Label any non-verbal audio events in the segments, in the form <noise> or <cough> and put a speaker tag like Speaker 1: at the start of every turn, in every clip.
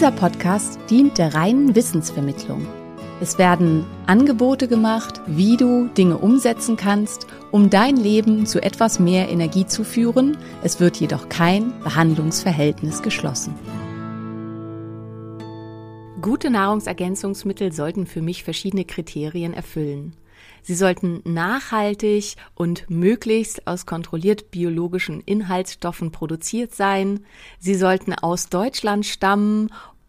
Speaker 1: Dieser Podcast dient der reinen Wissensvermittlung. Es werden Angebote gemacht, wie du Dinge umsetzen kannst, um dein Leben zu etwas mehr Energie zu führen. Es wird jedoch kein Behandlungsverhältnis geschlossen.
Speaker 2: Gute Nahrungsergänzungsmittel sollten für mich verschiedene Kriterien erfüllen. Sie sollten nachhaltig und möglichst aus kontrolliert biologischen Inhaltsstoffen produziert sein. Sie sollten aus Deutschland stammen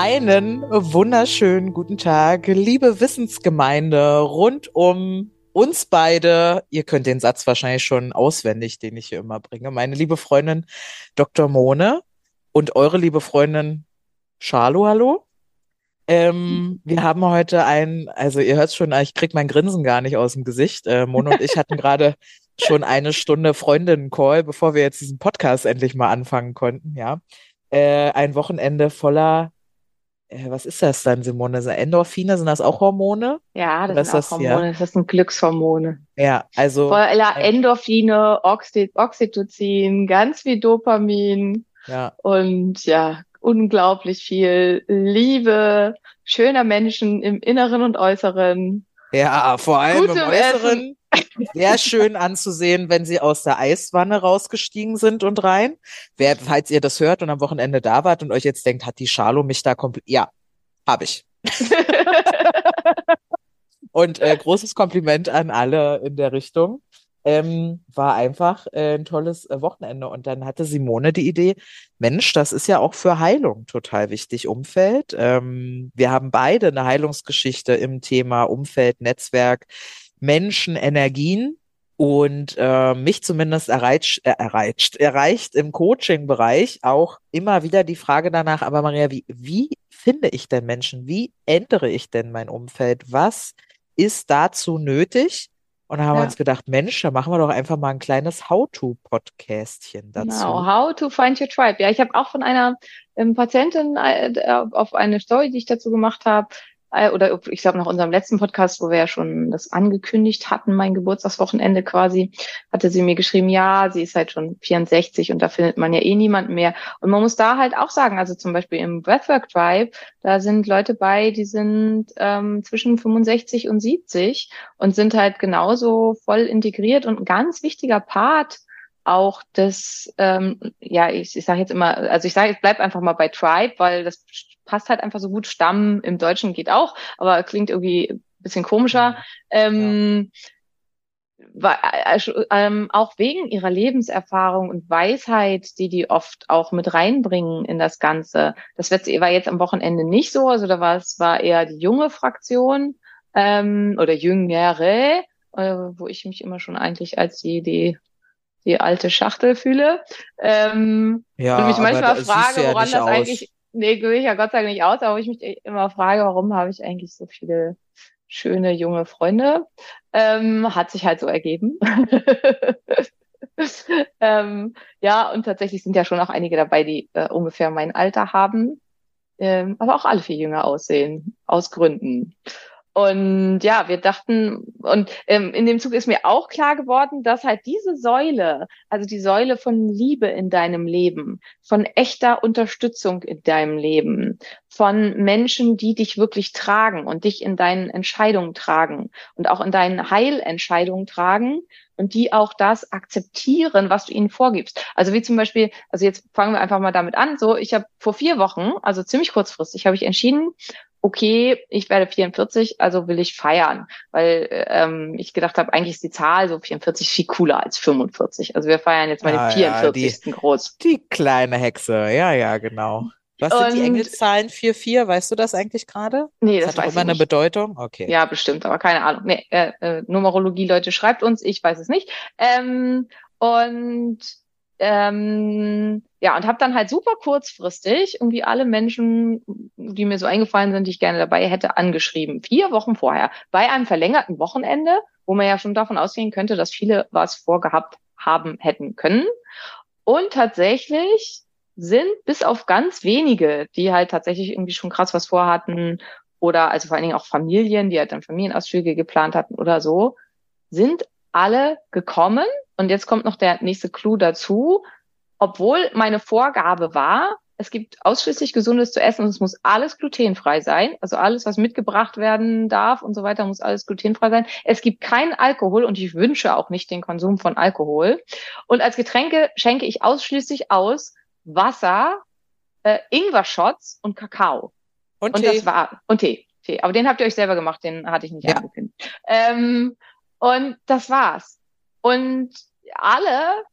Speaker 3: Einen wunderschönen guten Tag, liebe Wissensgemeinde rund um uns beide. Ihr könnt den Satz wahrscheinlich schon auswendig, den ich hier immer bringe. Meine liebe Freundin Dr. Mone und eure liebe Freundin Charlo, hallo. Ähm, wir haben heute ein, also ihr hört schon, ich krieg mein Grinsen gar nicht aus dem Gesicht. Äh, Mone und ich hatten <laughs> gerade schon eine Stunde Freundinnen-Call, bevor wir jetzt diesen Podcast endlich mal anfangen konnten, ja. Äh, ein Wochenende voller was ist das dann, Simone? Sind Endorphine, sind das auch Hormone?
Speaker 4: Ja, das
Speaker 3: Oder
Speaker 4: sind
Speaker 3: ist
Speaker 4: auch
Speaker 3: das- ja?
Speaker 4: Hormone. Das sind Glückshormone.
Speaker 3: Ja, also,
Speaker 4: Voller Endorphine, Oxy Oxytocin, ganz viel Dopamin
Speaker 3: ja,
Speaker 4: und ja, unglaublich viel Liebe, schöner Menschen im Inneren und Äußeren.
Speaker 3: ja, vor allem
Speaker 4: Gutem
Speaker 3: im Äußeren. Sehr schön anzusehen, wenn sie aus der Eiswanne rausgestiegen sind und rein. Wer, falls ihr das hört und am Wochenende da wart und euch jetzt denkt, hat die Charlo mich da komplett, ja, habe ich. <laughs> Und äh, großes Kompliment an alle in der Richtung. Ähm, war einfach äh, ein tolles äh, Wochenende. Und dann hatte Simone die Idee, Mensch, das ist ja auch für Heilung total wichtig, Umfeld. Ähm, wir haben beide eine Heilungsgeschichte im Thema Umfeld, Netzwerk, Menschen, Energien. Und äh, mich zumindest erreicht, äh, erreicht, erreicht im Coaching-Bereich auch immer wieder die Frage danach, aber Maria, wie, wie finde ich denn Menschen? Wie ändere ich denn mein Umfeld? Was ist dazu nötig? Und da haben wir
Speaker 4: Ja.
Speaker 3: uns gedacht, Mensch, da machen wir doch einfach mal ein kleines How-to-Podcastchen dazu.
Speaker 4: Genau, how to find your tribe. Ja, ich habe auch von einer ähm, Patientin äh, auf eine Story, die ich dazu gemacht habe, oder ich glaube nach unserem letzten Podcast, wo wir ja schon das angekündigt hatten, mein Geburtstagswochenende quasi, hatte sie mir geschrieben, ja, sie ist halt schon 64 und da findet man ja eh niemanden mehr. Und man muss da halt auch sagen, also zum Beispiel im Breathwork Tribe, da sind Leute bei, die sind ähm, zwischen 65 und 70 und sind halt genauso voll integriert und ein ganz wichtiger Part auch das, ähm, ja, ich, ich sage jetzt immer, also ich sage, ich bleib einfach mal bei Tribe, weil das passt halt einfach so gut. Stamm im Deutschen geht auch, aber klingt irgendwie ein bisschen komischer. Ähm, wa- äh, ähm, auch wegen ihrer Lebenserfahrung und Weisheit, die die oft auch mit reinbringen in das Ganze. Das war jetzt am Wochenende nicht so, also da war es war eher die junge Fraktion ähm, oder jüngere, äh, wo ich mich immer schon eigentlich als die die die alte Schachtel fühle. Ähm,
Speaker 3: Ja,
Speaker 4: und mich manchmal frage,
Speaker 3: ja
Speaker 4: woran das
Speaker 3: aus.
Speaker 4: eigentlich nee, gehe ich ja Gott sei Dank nicht aus, aber ich mich immer frage, warum habe ich eigentlich so viele schöne junge Freunde? Ähm, hat sich halt so ergeben. <laughs> ähm, ja, und tatsächlich sind ja schon auch einige dabei, die äh, ungefähr mein Alter haben, ähm, aber auch alle viel jünger aussehen, aus Gründen. Und ja, wir dachten, und ähm, in dem Zug ist mir auch klar geworden, dass halt diese Säule, also die Säule von Liebe in deinem Leben, von echter Unterstützung in deinem Leben, von Menschen, die dich wirklich tragen und dich in deinen Entscheidungen tragen und auch in deinen Heilentscheidungen tragen und die auch das akzeptieren, was du ihnen vorgibst. Also wie zum Beispiel, also jetzt fangen wir einfach mal damit an. So, ich habe vor vier Wochen, also ziemlich kurzfristig, habe ich entschieden, okay, ich werde 44, also will ich feiern, weil ähm, ich gedacht habe, eigentlich ist die Zahl so 44 viel cooler als 45. Also wir feiern jetzt mal
Speaker 3: Ah,
Speaker 4: den
Speaker 3: ja,
Speaker 4: 44.
Speaker 3: die-
Speaker 4: groß.
Speaker 3: Die kleine Hexe, ja, ja, genau. Was sind die
Speaker 4: Und-
Speaker 3: Engelszahlen 4-4? Weißt du das eigentlich gerade?
Speaker 4: Nee,
Speaker 3: Das
Speaker 4: das,
Speaker 3: hat
Speaker 4: weiß
Speaker 3: immer eine. Bedeutung? Okay.
Speaker 4: Ja, bestimmt, aber keine Ahnung. Nee, äh, äh, Numerologie, Leute, schreibt uns, ich weiß es nicht. Ähm, und ähm, ja, und habe dann halt super kurzfristig irgendwie alle Menschen, die mir so eingefallen sind, die ich gerne dabei hätte, angeschrieben. Vier Wochen vorher, bei einem verlängerten Wochenende, wo man ja schon davon ausgehen könnte, dass viele was vorgehabt haben hätten können. Und tatsächlich sind bis auf ganz wenige, die halt tatsächlich irgendwie schon krass was vorhatten, oder also vor allen Dingen auch Familien, die halt dann Familienausflüge geplant hatten oder so, sind alle gekommen. Und jetzt kommt noch der nächste Clou dazu. Obwohl meine Vorgabe war, es gibt ausschließlich Gesundes zu essen und es muss alles glutenfrei sein. Also alles, was mitgebracht werden darf und so weiter, muss alles glutenfrei sein. Es gibt keinen Alkohol und ich wünsche auch nicht den Konsum von Alkohol. Und als Getränke schenke ich ausschließlich aus Wasser, äh, Ingwer-Shots und Kakao.
Speaker 3: Und,
Speaker 4: Und
Speaker 3: Tee?
Speaker 4: das war, und Tee, Tee. Aber den habt ihr euch selber gemacht, den hatte ich nicht
Speaker 3: Ja.
Speaker 4: angekündigt. Ähm, und das war's. Und alle,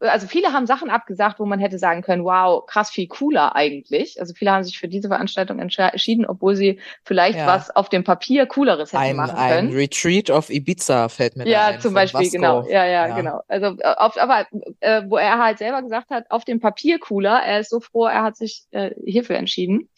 Speaker 4: also viele haben Sachen abgesagt, wo man hätte sagen können, wow, krass viel cooler eigentlich. Also viele haben sich für diese Veranstaltung entschieden, obwohl sie vielleicht
Speaker 3: Ja.
Speaker 4: was auf dem Papier cooleres hätten
Speaker 3: ein,
Speaker 4: machen
Speaker 3: ein
Speaker 4: können.
Speaker 3: Retreat auf Ibiza fällt mir da
Speaker 4: Ja,
Speaker 3: ein.
Speaker 4: zum
Speaker 3: von
Speaker 4: Beispiel,
Speaker 3: Vasco.
Speaker 4: genau. Ja, ja,
Speaker 3: Ja.
Speaker 4: genau. Also äh, auf, aber äh, wo er halt selber gesagt hat, auf dem Papier cooler, er ist so froh, er hat sich äh, hierfür entschieden.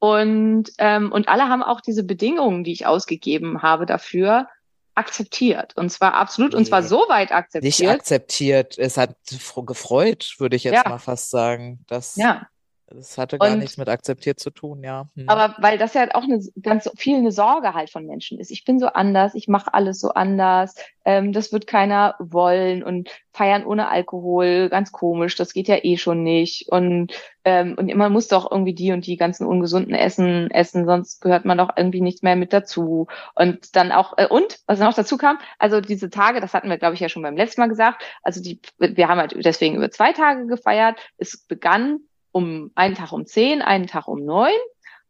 Speaker 4: Und, ähm, und alle haben auch diese Bedingungen, die ich ausgegeben habe, dafür akzeptiert. Und zwar absolut, und zwar
Speaker 3: Nee.
Speaker 4: so weit
Speaker 3: Nicht
Speaker 4: akzeptiert.
Speaker 3: akzeptiert, es hat gefreut, würde ich jetzt
Speaker 4: Ja.
Speaker 3: mal fast sagen. Das,
Speaker 4: Ja,
Speaker 3: das hatte gar
Speaker 4: Und-
Speaker 3: nichts mit akzeptiert zu tun, ja. Hm.
Speaker 4: aber weil das ja auch eine ganz viel eine Sorge halt von Menschen ist. Ich bin so anders, ich mache alles so anders, ähm, das wird keiner wollen und feiern ohne Alkohol, ganz komisch, das geht ja eh schon nicht. Und, ähm, und man muss doch irgendwie die und die ganzen ungesunden Essen essen, sonst gehört man doch irgendwie nicht mehr mit dazu. Und dann auch, äh, und was noch dazu kam, also diese Tage, das hatten wir, glaube ich, ja schon beim letzten Mal gesagt, also die, wir haben halt deswegen über zwei Tage gefeiert. Es begann um einen Tag um zehn, einen Tag um neun.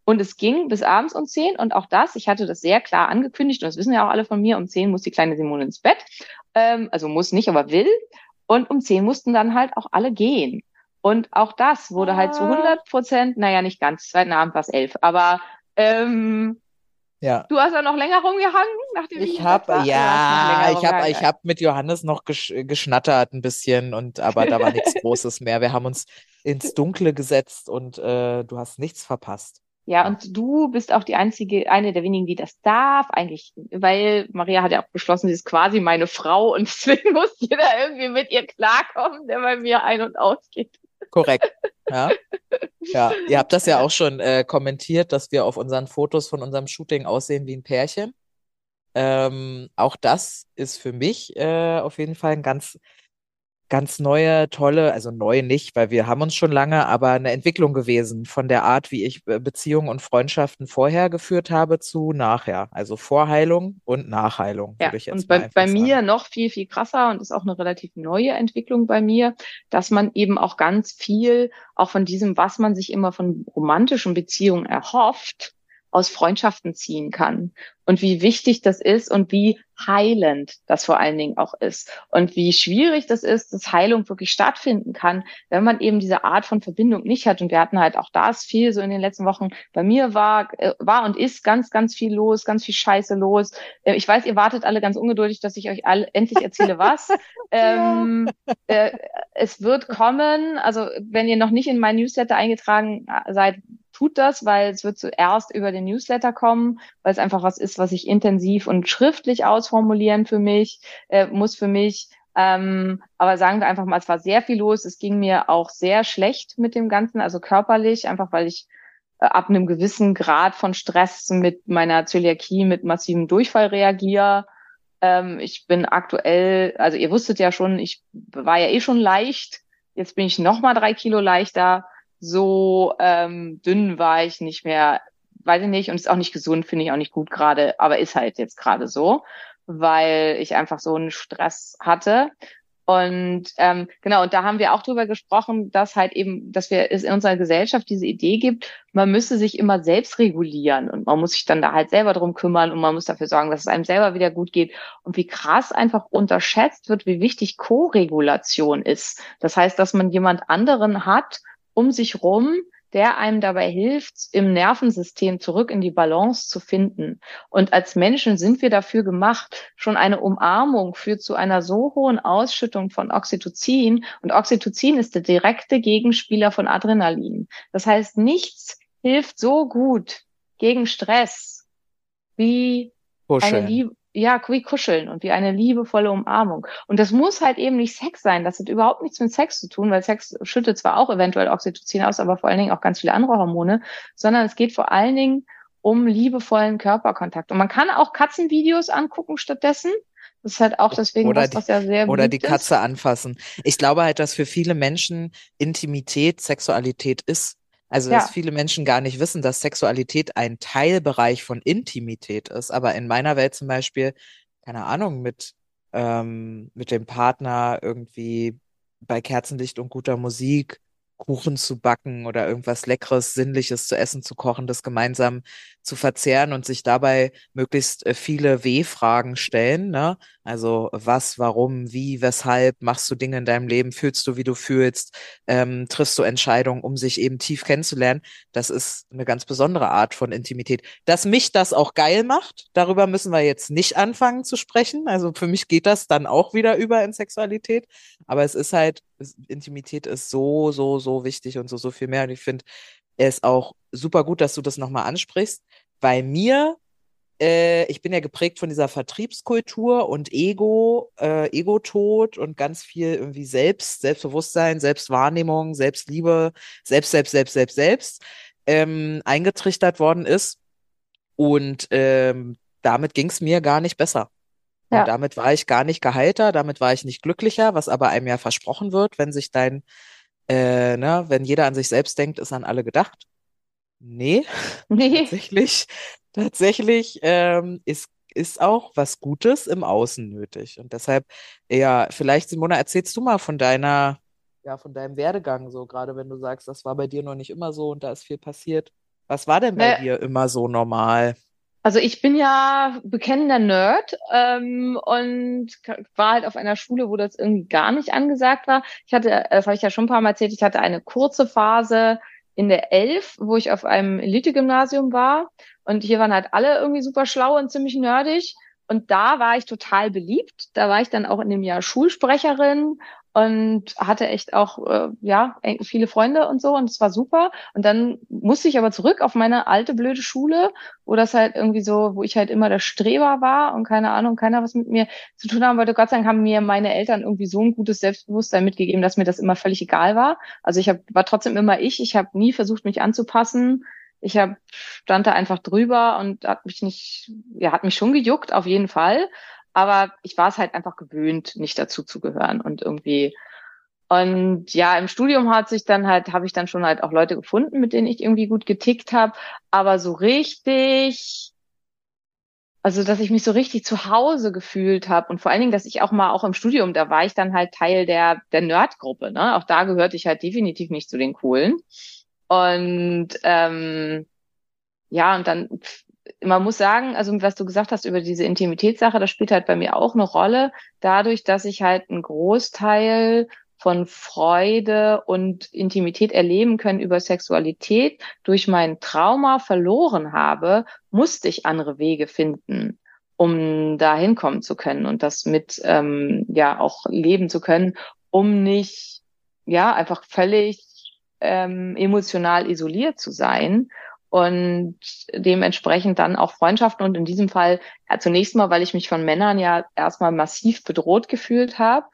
Speaker 4: Und es ging bis abends um zehn. Und auch das, ich hatte das sehr klar angekündigt, und das wissen ja auch alle von mir, um zehn muss die kleine Simone ins Bett. Ähm, also muss nicht, aber will. Und um zehn mussten dann halt auch alle gehen. Und auch das wurde halt zu
Speaker 3: Ah.
Speaker 4: 100 Prozent, naja, nicht ganz, zweiten Abend war es elf, aber ähm,
Speaker 3: ja.
Speaker 4: du hast ja noch länger rumgehangen, nachdem
Speaker 3: Ich
Speaker 4: im
Speaker 3: habe, ja,
Speaker 4: länger
Speaker 3: ich habe, ich habe mit Johannes noch gesch geschnattert ein bisschen und aber da war nichts <laughs> Großes mehr. Wir haben uns ins Dunkle gesetzt und äh, du hast nichts verpasst.
Speaker 4: Ja, und du bist auch die einzige, eine der wenigen, die das darf, eigentlich, weil Maria hat ja auch beschlossen, sie ist quasi meine Frau und <laughs> deswegen muss jeder irgendwie mit ihr klarkommen, der bei mir ein- und ausgeht.
Speaker 3: Korrekt. Ja. Ja, ihr habt das ja auch schon äh, kommentiert, dass wir auf unseren Fotos von unserem Shooting aussehen wie ein Pärchen. Ähm, auch das ist für mich äh, auf jeden Fall ein ganz, ganz neue, tolle, also neu nicht, weil wir haben uns schon lange, aber eine Entwicklung gewesen von der Art, wie ich äh, Beziehungen und Freundschaften vorher geführt habe zu nachher. Also Vorheilung und Nachheilung,
Speaker 4: Ja,
Speaker 3: würde ich jetzt
Speaker 4: und bei, bei
Speaker 3: sagen.
Speaker 4: mir noch viel, viel krasser und ist auch eine relativ neue Entwicklung bei mir, dass man eben auch ganz viel, auch von diesem, was man sich immer von romantischen Beziehungen erhofft, aus Freundschaften ziehen kann und wie wichtig das ist und wie heilend das vor allen Dingen auch ist und wie schwierig das ist, dass Heilung wirklich stattfinden kann, wenn man eben diese Art von Verbindung nicht hat. Und wir hatten halt auch das viel so in den letzten Wochen. Bei mir war, äh, war und ist ganz, ganz viel los, ganz viel Scheiße los. Äh, ich weiß, ihr wartet alle ganz ungeduldig, dass ich euch alle endlich erzähle, was. <laughs> ähm, äh, es wird kommen. Also wenn ihr noch nicht in mein Newsletter eingetragen äh, seid, tut das, weil es wird zuerst über den Newsletter kommen, weil es einfach was ist, was ich intensiv und schriftlich ausformulieren für mich, äh, muss für mich. Ähm, aber sagen wir einfach mal, es war sehr viel los. Es ging mir auch sehr schlecht mit dem Ganzen, also körperlich, einfach weil ich äh, ab einem gewissen Grad von Stress mit meiner Zöliakie, mit massivem Durchfall reagiere. Ähm, ich bin aktuell, also ihr wusstet ja schon, ich war ja eh schon leicht. Jetzt bin ich noch mal drei Kilo leichter so ähm, dünn war ich nicht mehr, weiß ich nicht, und ist auch nicht gesund, finde ich auch nicht gut gerade, aber ist halt jetzt gerade so, weil ich einfach so einen Stress hatte. Und ähm, genau, und da haben wir auch drüber gesprochen, dass halt eben, dass wir es in unserer Gesellschaft diese Idee gibt, man müsse sich immer selbst regulieren und man muss sich dann da halt selber drum kümmern und man muss dafür sorgen, dass es einem selber wieder gut geht. Und wie krass einfach unterschätzt wird, wie wichtig Co-Regulation ist. Das heißt, dass man jemand anderen hat, um sich rum, der einem dabei hilft, im Nervensystem zurück in die Balance zu finden. Und als Menschen sind wir dafür gemacht. Schon eine Umarmung führt zu einer so hohen Ausschüttung von Oxytocin. Und Oxytocin ist der direkte Gegenspieler von Adrenalin. Das heißt, nichts hilft so gut gegen Stress wie
Speaker 3: Kuscheln.
Speaker 4: eine Liebe, ja, wie kuscheln und wie eine liebevolle Umarmung. Und das muss halt eben nicht Sex sein. Das hat überhaupt nichts mit Sex zu tun, weil Sex schüttet zwar auch eventuell Oxytocin aus, aber vor allen Dingen auch ganz viele andere Hormone, sondern es geht vor allen Dingen um liebevollen Körperkontakt. Und man kann auch Katzenvideos angucken stattdessen. Das ist halt auch deswegen
Speaker 3: oder
Speaker 4: was,
Speaker 3: die,
Speaker 4: was ja sehr
Speaker 3: Oder die Katze
Speaker 4: ist.
Speaker 3: anfassen. Ich glaube halt, dass für viele Menschen Intimität Sexualität ist. Also, dass
Speaker 4: Ja.
Speaker 3: viele Menschen gar nicht wissen, dass Sexualität ein Teilbereich von Intimität ist. Aber in meiner Welt zum Beispiel, keine Ahnung, mit, ähm, mit dem Partner irgendwie bei Kerzenlicht und guter Musik Kuchen zu backen oder irgendwas Leckeres, Sinnliches zu essen, zu kochen, das gemeinsam zu verzehren und sich dabei möglichst äh, viele W-Fragen stellen, ne? Also was, warum, wie, weshalb machst du Dinge in deinem Leben, fühlst du, wie du fühlst, ähm, triffst du Entscheidungen, um sich eben tief kennenzulernen. Das ist eine ganz besondere Art von Intimität. Dass mich das auch geil macht, darüber müssen wir jetzt nicht anfangen zu sprechen. Also für mich geht das dann auch wieder über in Sexualität. Aber es ist halt, Intimität ist so, so, so wichtig und so, so viel mehr. Und ich finde es auch super gut, dass du das nochmal ansprichst. Bei mir äh, ich bin ja geprägt von dieser Vertriebskultur und Ego, äh, Ego-Tod und ganz viel irgendwie Selbst, Selbstbewusstsein, Selbstwahrnehmung, Selbstliebe, selbst, selbst, selbst, selbst, selbst ähm, eingetrichtert worden ist. Und ähm, damit ging es mir gar nicht besser. Und
Speaker 4: Ja.
Speaker 3: damit war ich gar nicht geheilter, damit war ich nicht glücklicher, was aber einem ja versprochen wird, wenn sich dein, äh, ne, wenn jeder an sich selbst denkt, ist an alle gedacht. Nee,
Speaker 4: Nee. <laughs>
Speaker 3: tatsächlich, tatsächlich ähm, ist, ist auch was Gutes im Außen nötig. Und deshalb, ja, vielleicht, Simona, erzählst du mal von deiner, ja, von deinem Werdegang so, gerade wenn du sagst, das war bei dir noch nicht immer so und da ist viel passiert. Was war denn bei
Speaker 4: Ne,
Speaker 3: dir immer so normal?
Speaker 4: Also ich bin ja bekennender Nerd ähm, und war halt auf einer Schule, wo das irgendwie gar nicht angesagt war. Ich hatte, das habe ich ja schon ein paar Mal erzählt, ich hatte eine kurze Phase in der Elf, wo ich auf einem Elite-Gymnasium war und hier waren halt alle irgendwie super schlau und ziemlich nerdig und da war ich total beliebt. Da war ich dann auch in dem Jahr Schulsprecherin und hatte echt auch äh, ja viele Freunde und so und es war super. Und dann musste ich aber zurück auf meine alte blöde Schule wo das halt irgendwie so, wo ich halt immer der Streber war und keine Ahnung, keiner was mit mir zu tun haben wollte. Gott sei Dank haben mir meine Eltern irgendwie so ein gutes Selbstbewusstsein mitgegeben, dass mir das immer völlig egal war. Also ich hab, war trotzdem immer ich. Ich habe nie versucht, mich anzupassen. Ich hab, stand da einfach drüber und hat mich nicht, ja, hat mich schon gejuckt, auf jeden Fall. Aber ich war es halt einfach gewöhnt, nicht dazu zu gehören und irgendwie und ja, im Studium hat sich dann halt, habe ich dann schon halt auch Leute gefunden, mit denen ich irgendwie gut getickt habe. Aber so richtig, also dass ich mich so richtig zu Hause gefühlt habe und vor allen Dingen, dass ich auch mal auch im Studium, da war ich dann halt Teil der der Nerdgruppe. Ne? Auch da gehörte ich halt definitiv nicht zu den Coolen. Und ähm, ja, und dann, man muss sagen, also was du gesagt hast über diese Intimitätssache, das spielt halt bei mir auch eine Rolle, dadurch, dass ich halt einen Großteil von Freude und Intimität erleben können über Sexualität durch mein Trauma verloren habe, musste ich andere Wege finden, um da hinkommen zu können und das mit ähm, ja auch leben zu können, um nicht ja einfach völlig ähm, emotional isoliert zu sein und dementsprechend dann auch Freundschaften und in diesem Fall ja, zunächst mal, weil ich mich von Männern ja erstmal massiv bedroht gefühlt habe,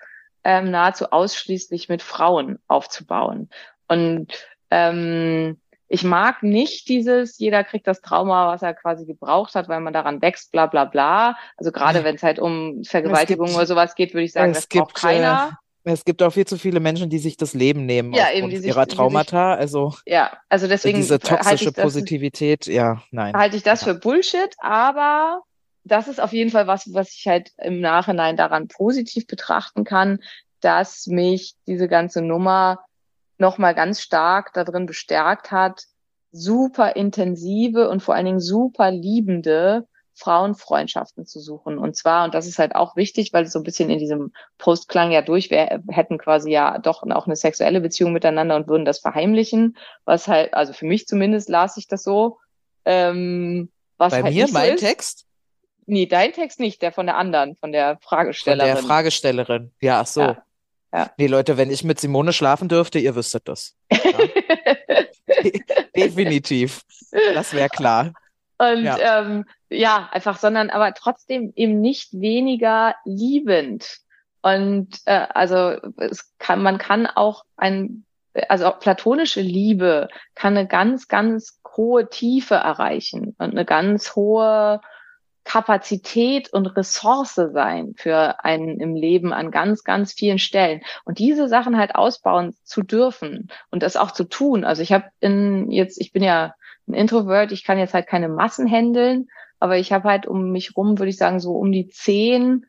Speaker 4: ähm, nahezu ausschließlich mit Frauen aufzubauen. Und ähm, ich mag nicht dieses, jeder kriegt das Trauma, was er quasi gebraucht hat, weil man daran wächst, bla bla bla. Also gerade wenn es halt um Vergewaltigung gibt, oder sowas geht, würde ich sagen, das gibt, braucht keiner.
Speaker 3: Es gibt auch viel zu viele Menschen, die sich das Leben nehmen
Speaker 4: ja, eben, die
Speaker 3: sich, ihrer Traumata.
Speaker 4: Sich,
Speaker 3: also
Speaker 4: ja, also deswegen
Speaker 3: diese toxische das, Positivität, ja, nein.
Speaker 4: Halte ich das
Speaker 3: ja.
Speaker 4: für Bullshit, aber das ist auf jeden Fall was, was ich halt im Nachhinein daran positiv betrachten kann, dass mich diese ganze Nummer nochmal ganz stark darin bestärkt hat, super intensive und vor allen Dingen super liebende Frauenfreundschaften zu suchen. Und zwar, und das ist halt auch wichtig, weil es so ein bisschen in diesem Post klang ja durch, wir hätten quasi ja doch auch eine sexuelle Beziehung miteinander und würden das verheimlichen, was halt, also für mich zumindest las ich das so. Ähm, was
Speaker 3: Bei
Speaker 4: halt
Speaker 3: mir,
Speaker 4: so
Speaker 3: mein
Speaker 4: ist.
Speaker 3: Text?
Speaker 4: Nee, dein Text nicht, der von der anderen, von der Fragestellerin.
Speaker 3: Von der Fragestellerin. Ja, ach so.
Speaker 4: Ja. Ja.
Speaker 3: Nee, Leute, wenn ich mit Simone schlafen dürfte, ihr wüsstet das. Ja. <laughs> <laughs> Definitiv. Das wäre klar.
Speaker 4: Und
Speaker 3: ja.
Speaker 4: Ähm, ja, einfach, sondern aber trotzdem eben nicht weniger liebend. Und äh, also es kann, man kann auch ein, also auch platonische Liebe kann eine ganz, ganz hohe Tiefe erreichen und eine ganz hohe Kapazität und Ressource sein für einen im Leben an ganz, ganz vielen Stellen. Und diese Sachen halt ausbauen zu dürfen und das auch zu tun. Also ich habe in jetzt, ich bin ja ein Introvert, ich kann jetzt halt keine Massen handeln, aber ich habe halt um mich rum, würde ich sagen, so um die zehn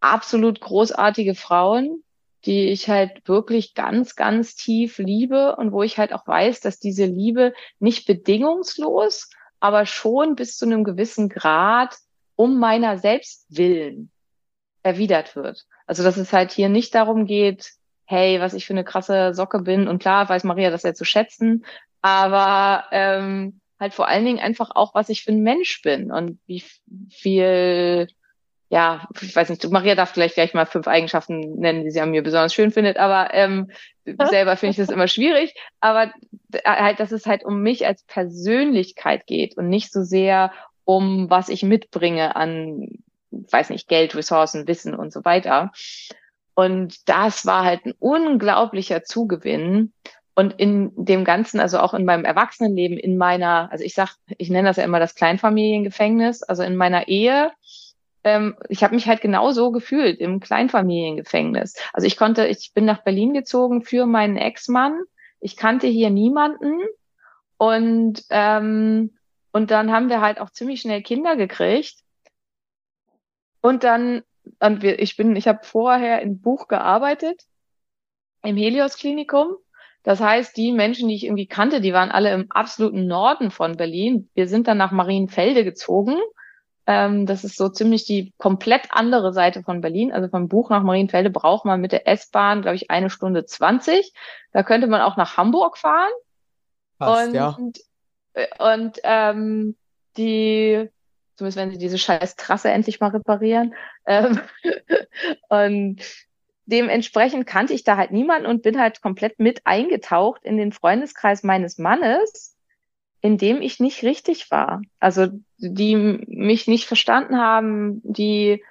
Speaker 4: absolut großartige Frauen, die ich halt wirklich ganz, ganz tief liebe und wo ich halt auch weiß, dass diese Liebe nicht bedingungslos, aber schon bis zu einem gewissen Grad um meiner selbst willen erwidert wird. Also dass es halt hier nicht darum geht, hey, was ich für eine krasse Socke bin und klar weiß Maria das ja zu schätzen, aber ähm, halt vor allen Dingen einfach auch, was ich für ein Mensch bin und wie viel, ja, ich weiß nicht, Maria darf vielleicht gleich mal fünf Eigenschaften nennen, die sie an mir besonders schön findet, aber ähm, <laughs> selber finde ich das immer schwierig, aber halt, dass es halt um mich als Persönlichkeit geht und nicht so sehr um was ich mitbringe an, weiß nicht, Geld, Ressourcen, Wissen und so weiter. Und das war halt ein unglaublicher Zugewinn. Und in dem Ganzen, also auch in meinem Erwachsenenleben, in meiner, also ich sag, ich nenne das ja immer das Kleinfamiliengefängnis, also in meiner Ehe, ähm, ich habe mich halt genauso gefühlt im Kleinfamiliengefängnis. Also ich konnte, ich bin nach Berlin gezogen für meinen Ex-Mann. Ich kannte hier niemanden und ähm, und dann haben wir halt auch ziemlich schnell Kinder gekriegt. Und dann, und wir, ich bin, ich habe vorher in Buch gearbeitet im Helios Klinikum. Das heißt, die Menschen, die ich irgendwie kannte, die waren alle im absoluten Norden von Berlin. Wir sind dann nach Marienfelde gezogen. Ähm, das ist so ziemlich die komplett andere Seite von Berlin. Also vom Buch nach Marienfelde braucht man mit der S-Bahn, glaube ich, eine Stunde zwanzig. Da könnte man auch nach Hamburg fahren.
Speaker 3: Passt,
Speaker 4: und
Speaker 3: ja.
Speaker 4: und ähm, die, zumindest wenn sie diese scheiß Trasse endlich mal reparieren. Ähm, <laughs> und dementsprechend kannte ich da halt niemanden und bin halt komplett mit eingetaucht in den Freundeskreis meines Mannes, in dem ich nicht richtig war. Also die mich nicht verstanden haben, die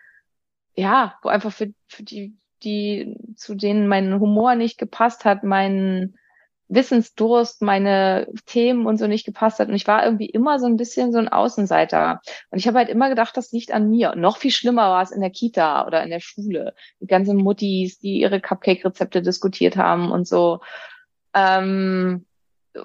Speaker 4: ja, wo einfach für, für die, die, zu denen mein Humor nicht gepasst hat, mein Wissensdurst, meine Themen und so nicht gepasst hat. Und ich war irgendwie immer so ein bisschen so ein Außenseiter. Und ich habe halt immer gedacht, das liegt an mir. Noch viel schlimmer war es in der Kita oder in der Schule. Die ganzen Muttis, die ihre Cupcake-Rezepte diskutiert haben und so. Ähm,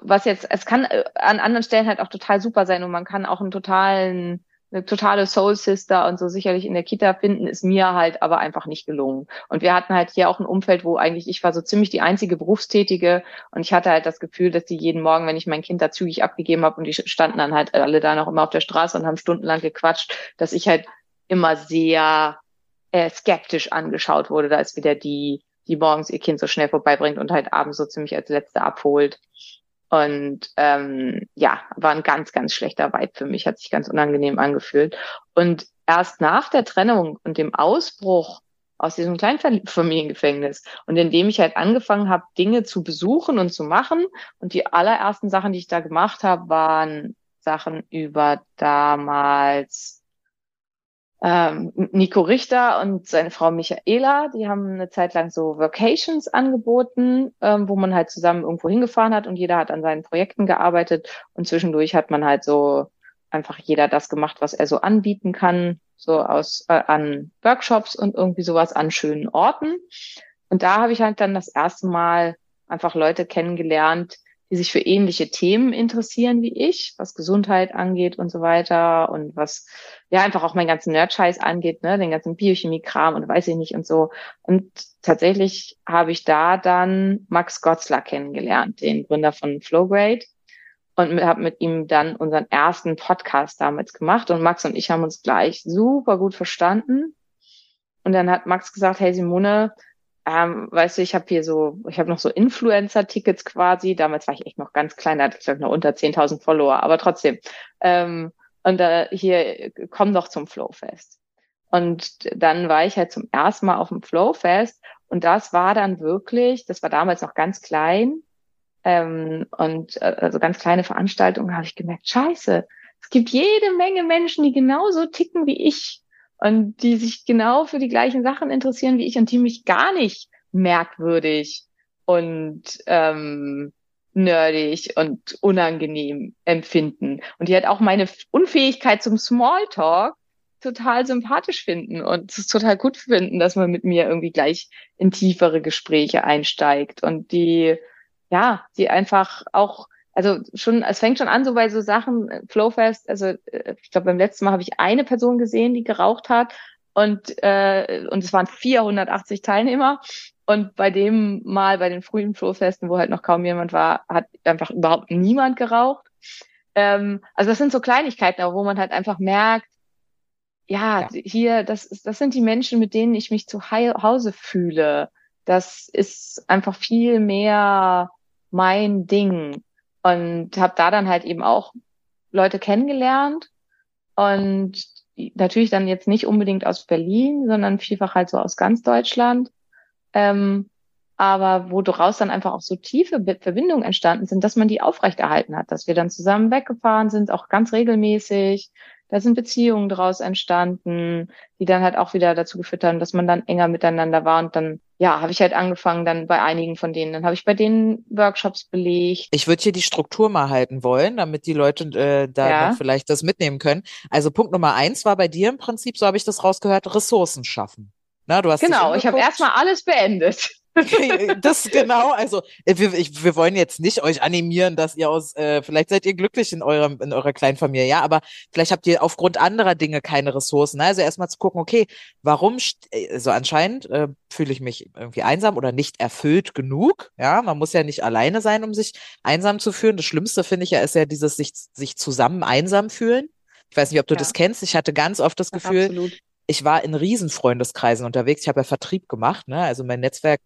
Speaker 4: was jetzt, es kann äh, an anderen Stellen halt auch total super sein und man kann auch einen totalen eine totale Soul Sister und so sicherlich in der Kita finden, ist mir halt aber einfach nicht gelungen. Und wir hatten halt hier auch ein Umfeld, wo eigentlich ich war so ziemlich die einzige Berufstätige und ich hatte halt das Gefühl, dass die jeden Morgen, wenn ich mein Kind da zügig abgegeben habe und die standen dann halt alle da noch immer auf der Straße und haben stundenlang gequatscht, dass ich halt immer sehr äh, skeptisch angeschaut wurde. Da ist wieder die, die morgens ihr Kind so schnell vorbeibringt und halt abends so ziemlich als Letzte abholt. Und ähm, ja, war ein ganz, ganz schlechter Vibe für mich, hat sich ganz unangenehm angefühlt. Und erst nach der Trennung und dem Ausbruch aus diesem Kleinfamiliengefängnis und indem ich halt angefangen habe, Dinge zu besuchen und zu machen. Und die allerersten Sachen, die ich da gemacht habe, waren Sachen über damals ähm, Nico Richter und seine Frau Michaela, die haben eine Zeit lang so Vacations angeboten, ähm, wo man halt zusammen irgendwo hingefahren hat und jeder hat an seinen Projekten gearbeitet und zwischendurch hat man halt so einfach jeder das gemacht, was er so anbieten kann, so aus äh, an Workshops und irgendwie sowas an schönen Orten. Und da habe ich halt dann das erste Mal einfach Leute kennengelernt, die sich für ähnliche Themen interessieren wie ich, was Gesundheit angeht und so weiter und was ja einfach auch mein ganzen Nerd-Scheiß angeht, ne, den ganzen Biochemie-Kram und weiß ich nicht und so. Und tatsächlich habe ich da dann Max Gotzler kennengelernt, den Gründer von Flowgrade und habe mit ihm dann unseren ersten Podcast damals gemacht und Max und ich haben uns gleich super gut verstanden. Und dann hat Max gesagt, hey Simone, ähm, weißt du, ich habe hier so, ich habe noch so Influencer-Tickets quasi. Damals war ich echt noch ganz klein, hatte ich glaube noch unter 10.000 Follower, aber trotzdem. Ähm, und äh, hier, komm doch zum Flowfest. Und dann war ich halt zum ersten Mal auf dem Flowfest und das war dann wirklich, das war damals noch ganz klein ähm, und äh, also ganz kleine Veranstaltungen, habe ich gemerkt, scheiße, es gibt jede Menge Menschen, die genauso ticken wie ich und die sich genau für die gleichen Sachen interessieren wie ich und die mich gar nicht merkwürdig und ähm, nerdig und unangenehm empfinden. Und die halt auch meine Unfähigkeit zum Smalltalk total sympathisch finden und es total gut finden, dass man mit mir irgendwie gleich in tiefere Gespräche einsteigt und die, ja, die einfach auch also schon, es fängt schon an, so bei so Sachen, äh, Flowfest, also äh, ich glaube, beim letzten Mal habe ich eine Person gesehen, die geraucht hat und, äh, und es waren 480 Teilnehmer. Und bei dem Mal, bei den frühen Flowfesten, wo halt noch kaum jemand war, hat einfach überhaupt niemand geraucht. Ähm, also das sind so Kleinigkeiten, wo man halt einfach merkt, ja, ja, hier, das, das sind die Menschen, mit denen ich mich zu Hause fühle. Das ist einfach viel mehr mein Ding. Und habe da dann halt eben auch Leute kennengelernt und natürlich dann jetzt nicht unbedingt aus Berlin, sondern vielfach halt so aus ganz Deutschland. Ähm, aber wo daraus dann einfach auch so tiefe Verbindungen entstanden sind, dass man die aufrechterhalten hat, dass wir dann zusammen weggefahren sind, auch ganz regelmäßig, da sind Beziehungen daraus entstanden, die dann halt auch wieder dazu geführt haben, dass man dann enger miteinander war und dann ja, habe ich halt angefangen dann bei einigen von denen. Dann habe ich bei denen Workshops belegt.
Speaker 3: Ich würde hier die Struktur mal halten wollen, damit die Leute äh, da ja. vielleicht das mitnehmen können. Also Punkt Nummer eins war bei dir im Prinzip, so habe ich das rausgehört, Ressourcen schaffen. Na, du hast
Speaker 4: genau, ich habe erstmal alles beendet. <laughs>
Speaker 3: das genau, also äh, wir, ich, wir wollen jetzt nicht euch animieren, dass ihr aus, äh, vielleicht seid ihr glücklich in eurem, in eurer kleinen Familie, ja, aber vielleicht habt ihr aufgrund anderer Dinge keine Ressourcen. Ne? Also erstmal zu gucken, okay, warum, also anscheinend äh, fühle ich mich irgendwie einsam oder nicht erfüllt genug. Ja, man muss ja nicht alleine sein, um sich einsam zu fühlen. Das Schlimmste finde ich ja ist ja dieses sich, sich zusammen einsam fühlen. Ich weiß nicht, ob du ja. das kennst. Ich hatte ganz oft das Gefühl, Absolut ich war in Riesenfreundeskreisen unterwegs. Ich habe ja Vertrieb gemacht, ne? Also mein Netzwerk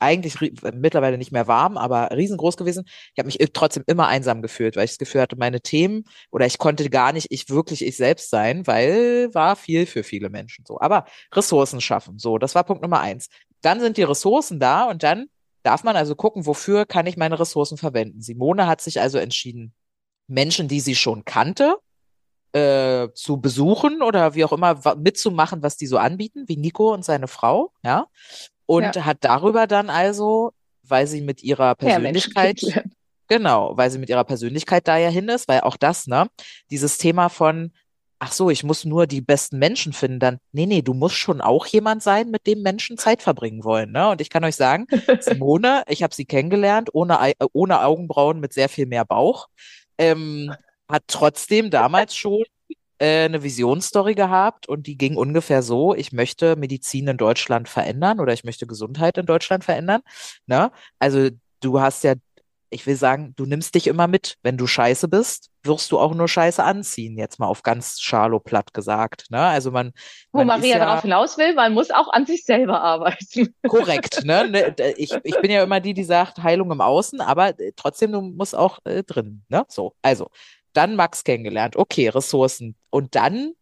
Speaker 3: eigentlich mittlerweile nicht mehr warm, aber riesengroß gewesen. Ich habe mich trotzdem immer einsam gefühlt, weil ich das Gefühl hatte, meine Themen oder ich konnte gar nicht ich wirklich ich selbst sein, weil war viel für viele Menschen so. Aber Ressourcen schaffen, so, das war Punkt Nummer eins. Dann sind die Ressourcen da und dann darf man also gucken, wofür kann ich meine Ressourcen verwenden. Simone hat sich also entschieden, Menschen, die sie schon kannte, äh, zu besuchen oder wie auch immer mitzumachen, was die so anbieten, wie Nico und seine Frau, ja und ja. hat darüber dann also, weil sie mit ihrer Persönlichkeit, ja, genau, weil sie mit ihrer Persönlichkeit da ja hin ist, weil auch das, ne, dieses Thema von, ach so, ich muss nur die besten Menschen finden, dann, nee, nee, du musst schon auch jemand sein, mit dem Menschen Zeit verbringen wollen, ne? Und ich kann euch sagen, <laughs> Simone, ich habe sie kennengelernt, ohne, ohne Augenbrauen, mit sehr viel mehr Bauch, ähm, hat trotzdem damals schon äh, eine Visionsstory gehabt und die ging ungefähr so, ich möchte Medizin in Deutschland verändern oder ich möchte Gesundheit in Deutschland verändern. Ne? Also du hast ja ich will sagen, du nimmst dich immer mit. Wenn du scheiße bist, wirst du auch nur scheiße anziehen, jetzt mal auf ganz Charlo platt gesagt. Ne? Also man.
Speaker 4: Wo
Speaker 3: man
Speaker 4: Maria
Speaker 3: ja,
Speaker 4: darauf hinaus will, man muss auch an sich selber arbeiten. <laughs>
Speaker 3: Korrekt, ne? ne ich, ich bin ja immer die, die sagt, Heilung im Außen, aber äh, trotzdem, du musst auch äh, drin, ne? So, also. Dann Max kennengelernt, okay, Ressourcen. Und dann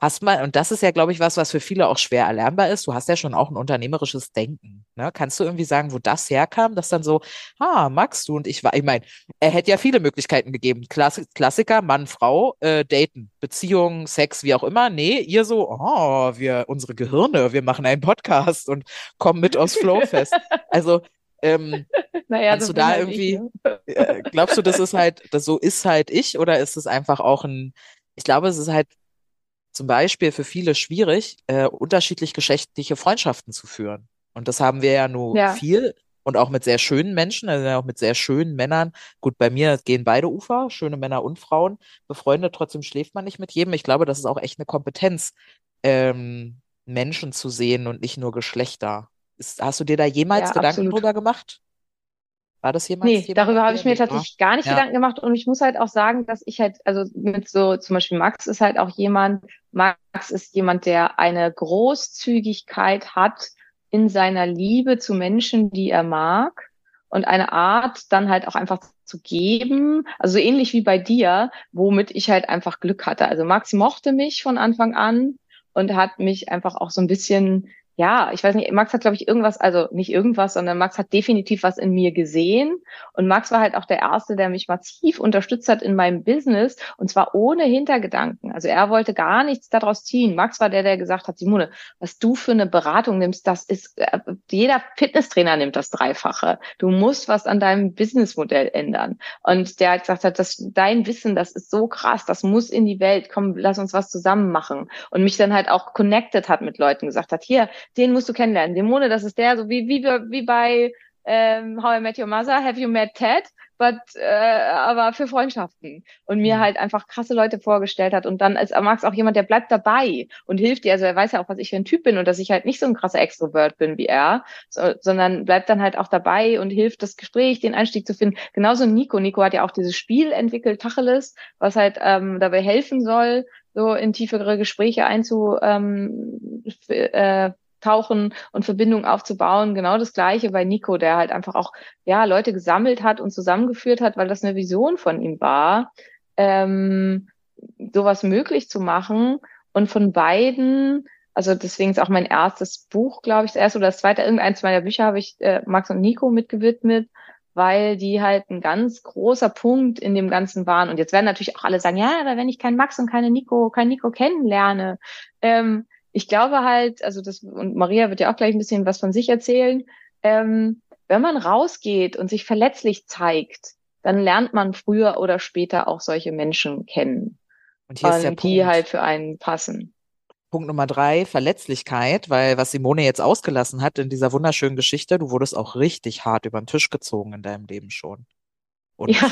Speaker 3: hast mal, und das ist ja, glaube ich, was, was für viele auch schwer erlernbar ist, du hast ja schon auch ein unternehmerisches Denken. Ne? Kannst du irgendwie sagen, wo das herkam, dass dann so, ah, Max, du und ich war, ich meine, er hätte ja viele Möglichkeiten gegeben. Klassik, Klassiker, Mann, Frau, äh, daten, Beziehung, Sex, wie auch immer. Nee, ihr so, oh, wir, unsere Gehirne, wir machen einen Podcast und kommen mit aus Flowfest. <laughs> also, ähm,
Speaker 4: naja,
Speaker 3: kannst du da irgendwie, ich, ne? äh, glaubst du, das ist halt, das so ist halt ich oder ist es einfach auch ein, ich glaube, es ist halt zum Beispiel für viele schwierig, äh, unterschiedlich geschlechtliche Freundschaften zu führen. Und das haben wir ja nur
Speaker 4: Ja.
Speaker 3: viel und auch mit sehr schönen Menschen, also auch mit sehr schönen Männern. Gut, bei mir gehen beide Ufer, schöne Männer und Frauen befreundet, trotzdem schläft man nicht mit jedem. Ich glaube, das ist auch echt eine Kompetenz, ähm, Menschen zu sehen und nicht nur Geschlechter. Ist, hast du dir da jemals
Speaker 4: Ja,
Speaker 3: Gedanken
Speaker 4: absolut.
Speaker 3: drüber gemacht? War das jemals
Speaker 4: Nee,
Speaker 3: jemand
Speaker 4: darüber habe ich mir tatsächlich gar nicht
Speaker 3: Ja.
Speaker 4: Gedanken gemacht und ich muss halt auch sagen, dass ich halt, also mit so, zum Beispiel Max ist halt auch jemand, Max ist jemand, der eine Großzügigkeit hat in seiner Liebe zu Menschen, die er mag und eine Art dann halt auch einfach zu geben, also so ähnlich wie bei dir, womit ich halt einfach Glück hatte. Also Max mochte mich von Anfang an und hat mich einfach auch so ein bisschen ja, ich weiß nicht, Max hat, glaube ich, irgendwas, also nicht irgendwas, sondern Max hat definitiv was in mir gesehen. Und Max war halt auch der Erste, der mich massiv unterstützt hat in meinem Business und zwar ohne Hintergedanken. Also er wollte gar nichts daraus ziehen. Max war der, der gesagt hat, Simone, was du für eine Beratung nimmst, das ist, äh, jeder Fitnesstrainer nimmt das Dreifache. Du musst was an deinem Businessmodell ändern. Und der hat gesagt hat, das, dein Wissen, das ist so krass, das muss in die Welt, komm, lass uns was zusammen machen. Und mich dann halt auch connected hat mit Leuten, gesagt hat, hier, den musst du kennenlernen. Simone, das ist der, so wie, wie, wie bei ähm, How I Met Your Mother, Have You Met Ted? But, äh, aber für Freundschaften. Und mir
Speaker 3: Mhm.
Speaker 4: halt einfach krasse Leute vorgestellt hat. Und dann ist Max auch jemand, der bleibt dabei und hilft dir. Also er weiß ja auch, was ich für ein Typ bin und dass ich halt nicht so ein krasser Extrovert bin wie er, so, sondern bleibt dann halt auch dabei und hilft, das Gespräch, den Einstieg zu finden. Genauso Nico. Nico hat ja auch dieses Spiel entwickelt, Tacheles, was halt ähm, dabei helfen soll, so in tiefere Gespräche einzu, ähm, äh, tauchen und Verbindungen aufzubauen. Genau das Gleiche bei Nico, der halt einfach auch ja Leute gesammelt hat und zusammengeführt hat, weil das eine Vision von ihm war, ähm, sowas möglich zu machen. Und von beiden, also deswegen ist auch mein erstes Buch, glaube ich, das erste oder das zweite, irgendeins meiner Bücher habe ich äh, Max und Nico mitgewidmet, weil die halt ein ganz großer Punkt in dem Ganzen waren. Und jetzt werden natürlich auch alle sagen, ja, aber wenn ich keinen Max und keine Nico, kein Nico kennenlerne, ähm, ich glaube halt, also das, und Maria wird ja auch gleich ein bisschen was von sich erzählen, ähm, wenn man rausgeht und sich verletzlich zeigt, dann lernt man früher oder später auch solche Menschen kennen
Speaker 3: Und hier ist der
Speaker 4: und die
Speaker 3: Punkt.
Speaker 4: halt für einen passen.
Speaker 3: Punkt Nummer drei, Verletzlichkeit, weil was Simone jetzt ausgelassen hat in dieser wunderschönen Geschichte, du wurdest auch richtig hart über den Tisch gezogen in deinem Leben schon. Und
Speaker 4: Ja.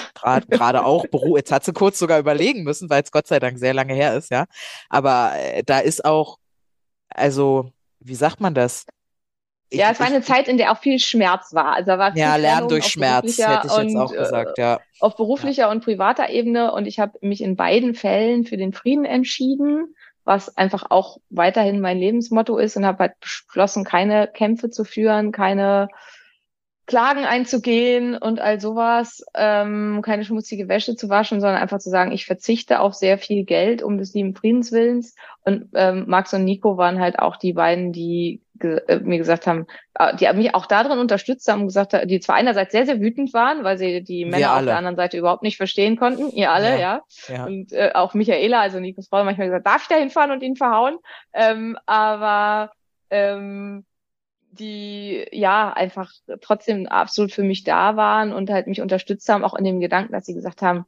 Speaker 3: gerade auch jetzt hat sie kurz sogar überlegen müssen, weil es Gott sei Dank sehr lange her ist, ja. Aber äh, da ist auch, also, wie sagt man das? Ich,
Speaker 4: ja, es war
Speaker 3: ich,
Speaker 4: eine Zeit, in der auch viel Schmerz war. Also war viel
Speaker 3: ja, Lernen durch Schmerz, hätte ich jetzt
Speaker 4: und,
Speaker 3: auch
Speaker 4: äh,
Speaker 3: gesagt, ja.
Speaker 4: auf beruflicher und privater Ebene und ich habe mich in beiden Fällen für den Frieden entschieden, was einfach auch weiterhin mein Lebensmotto ist und habe halt beschlossen, keine Kämpfe zu führen, keine Klagen einzugehen und all sowas, ähm, keine schmutzige Wäsche zu waschen, sondern einfach zu sagen, ich verzichte auf sehr viel Geld um des lieben Friedenswillens. Und ähm, Max und Nico waren halt auch die beiden, die ge äh, mir gesagt haben, äh, die mich auch darin unterstützt haben und gesagt haben, die zwar einerseits sehr, sehr wütend waren, weil sie die Männer auf der anderen Seite überhaupt nicht verstehen konnten, ihr alle,
Speaker 3: Ja.
Speaker 4: ja.
Speaker 3: Ja.
Speaker 4: Und äh, auch Michaela, also Nikos Frau, manchmal gesagt, darf ich da hinfahren und ihn verhauen? Ähm, aber ähm, die ja einfach trotzdem absolut für mich da waren und halt mich unterstützt haben, auch in dem Gedanken, dass sie gesagt haben,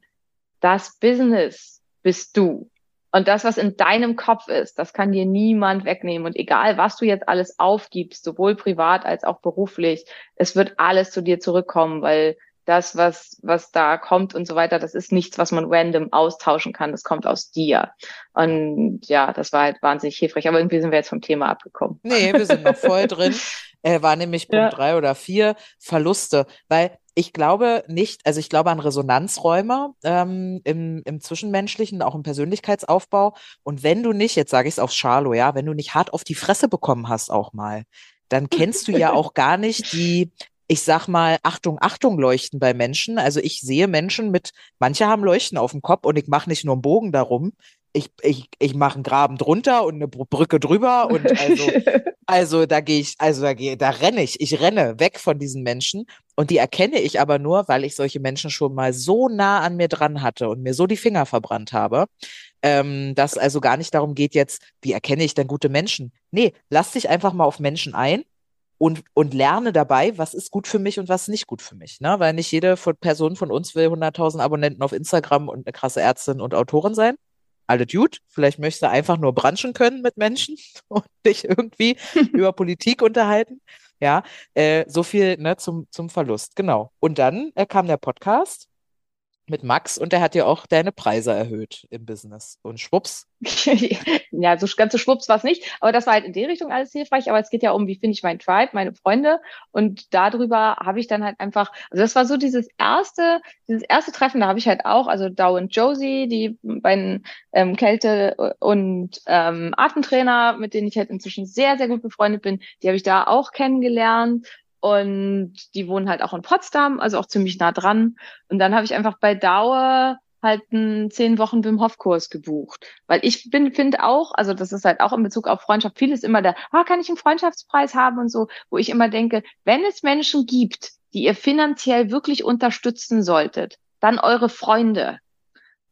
Speaker 4: das Business bist du. Und das, was in deinem Kopf ist, das kann dir niemand wegnehmen. Und egal, was du jetzt alles aufgibst, sowohl privat als auch beruflich, es wird alles zu dir zurückkommen, weil das, was, was da kommt und so weiter, das ist nichts, was man random austauschen kann. Das kommt aus dir. Und ja, das war halt wahnsinnig hilfreich. Aber irgendwie sind wir jetzt vom Thema abgekommen.
Speaker 3: Nee, wir sind noch voll drin. Äh, <laughs> war nämlich Punkt
Speaker 4: Ja.
Speaker 3: drei oder vier, Verluste. Weil ich glaube nicht, also ich glaube an Resonanzräume ähm, im, im Zwischenmenschlichen, auch im Persönlichkeitsaufbau. Und wenn du nicht, jetzt sage ich es aufs Schalo, ja, wenn du nicht hart auf die Fresse bekommen hast auch mal, dann kennst du ja <laughs> auch gar nicht die, ich sag mal, Achtung, Achtung Leuchten bei Menschen. Also ich sehe Menschen mit, manche haben Leuchten auf dem Kopf und ich mache nicht nur einen Bogen darum. Ich, ich, ich mache einen Graben drunter und eine Br- Brücke drüber und <laughs> also also da gehe ich, also da gehe, da renne ich, ich renne weg von diesen Menschen und die erkenne ich aber nur, weil ich solche Menschen schon mal so nah an mir dran hatte und mir so die Finger verbrannt habe, ähm, dass also gar nicht darum geht jetzt, wie erkenne ich denn gute Menschen? Nee, lass dich einfach mal auf Menschen ein und, und lerne dabei, was ist gut für mich und was nicht gut für mich, ne? Weil nicht jede Person von uns will 100.000 Abonnenten auf Instagram und eine krasse Ärztin und Autorin sein. Alle Dude, vielleicht möchtest du einfach nur branchen können mit Menschen <laughs> und dich irgendwie <laughs> über Politik unterhalten. Ja, äh, so viel ne, zum, zum Verlust. Genau. Und dann äh, kam der Podcast mit Max und der hat ja auch deine Preise erhöht im Business. Und schwupps, <laughs>
Speaker 4: ja, so ganz so schwupps war es nicht. Aber das war halt in die Richtung alles hilfreich. Aber es geht ja um, wie finde ich mein Tribe, meine Freunde. Und darüber habe ich dann halt einfach, also das war so dieses erste, dieses erste Treffen, da habe ich halt auch, also Dow und Josie, die beiden ähm, Kälte- und ähm, Atemtrainer, mit denen ich halt inzwischen sehr, sehr gut befreundet bin, die habe ich da auch kennengelernt. Und die wohnen halt auch in Potsdam, also auch ziemlich nah dran. Und dann habe ich einfach bei Dauer halt einen zehn Wochen Wim Hof Kurs gebucht, weil ich bin finde auch, also das ist halt auch in Bezug auf Freundschaft vieles immer der, ah, kann ich einen Freundschaftspreis haben und so, wo ich immer denke, wenn es Menschen gibt, die ihr finanziell wirklich unterstützen solltet, dann eure Freunde.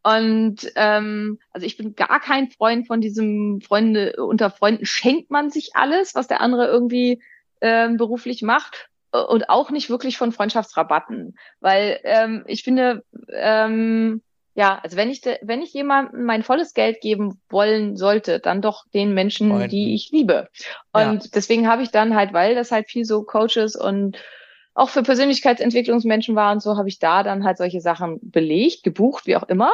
Speaker 4: Und ähm, also ich bin gar kein Freund von diesem Freunde unter Freunden schenkt man sich alles, was der andere irgendwie ähm, beruflich macht und auch nicht wirklich von Freundschaftsrabatten, weil ähm, ich finde, ähm, ja, also wenn ich wenn ich jemandem mein volles Geld geben wollen sollte, dann doch den Menschen,
Speaker 3: Freunden.
Speaker 4: die ich liebe. Und deswegen habe ich dann halt, weil das halt viel so Coaches und auch für Persönlichkeitsentwicklungsmenschen war und so, habe ich da dann halt solche Sachen belegt, gebucht, wie auch immer.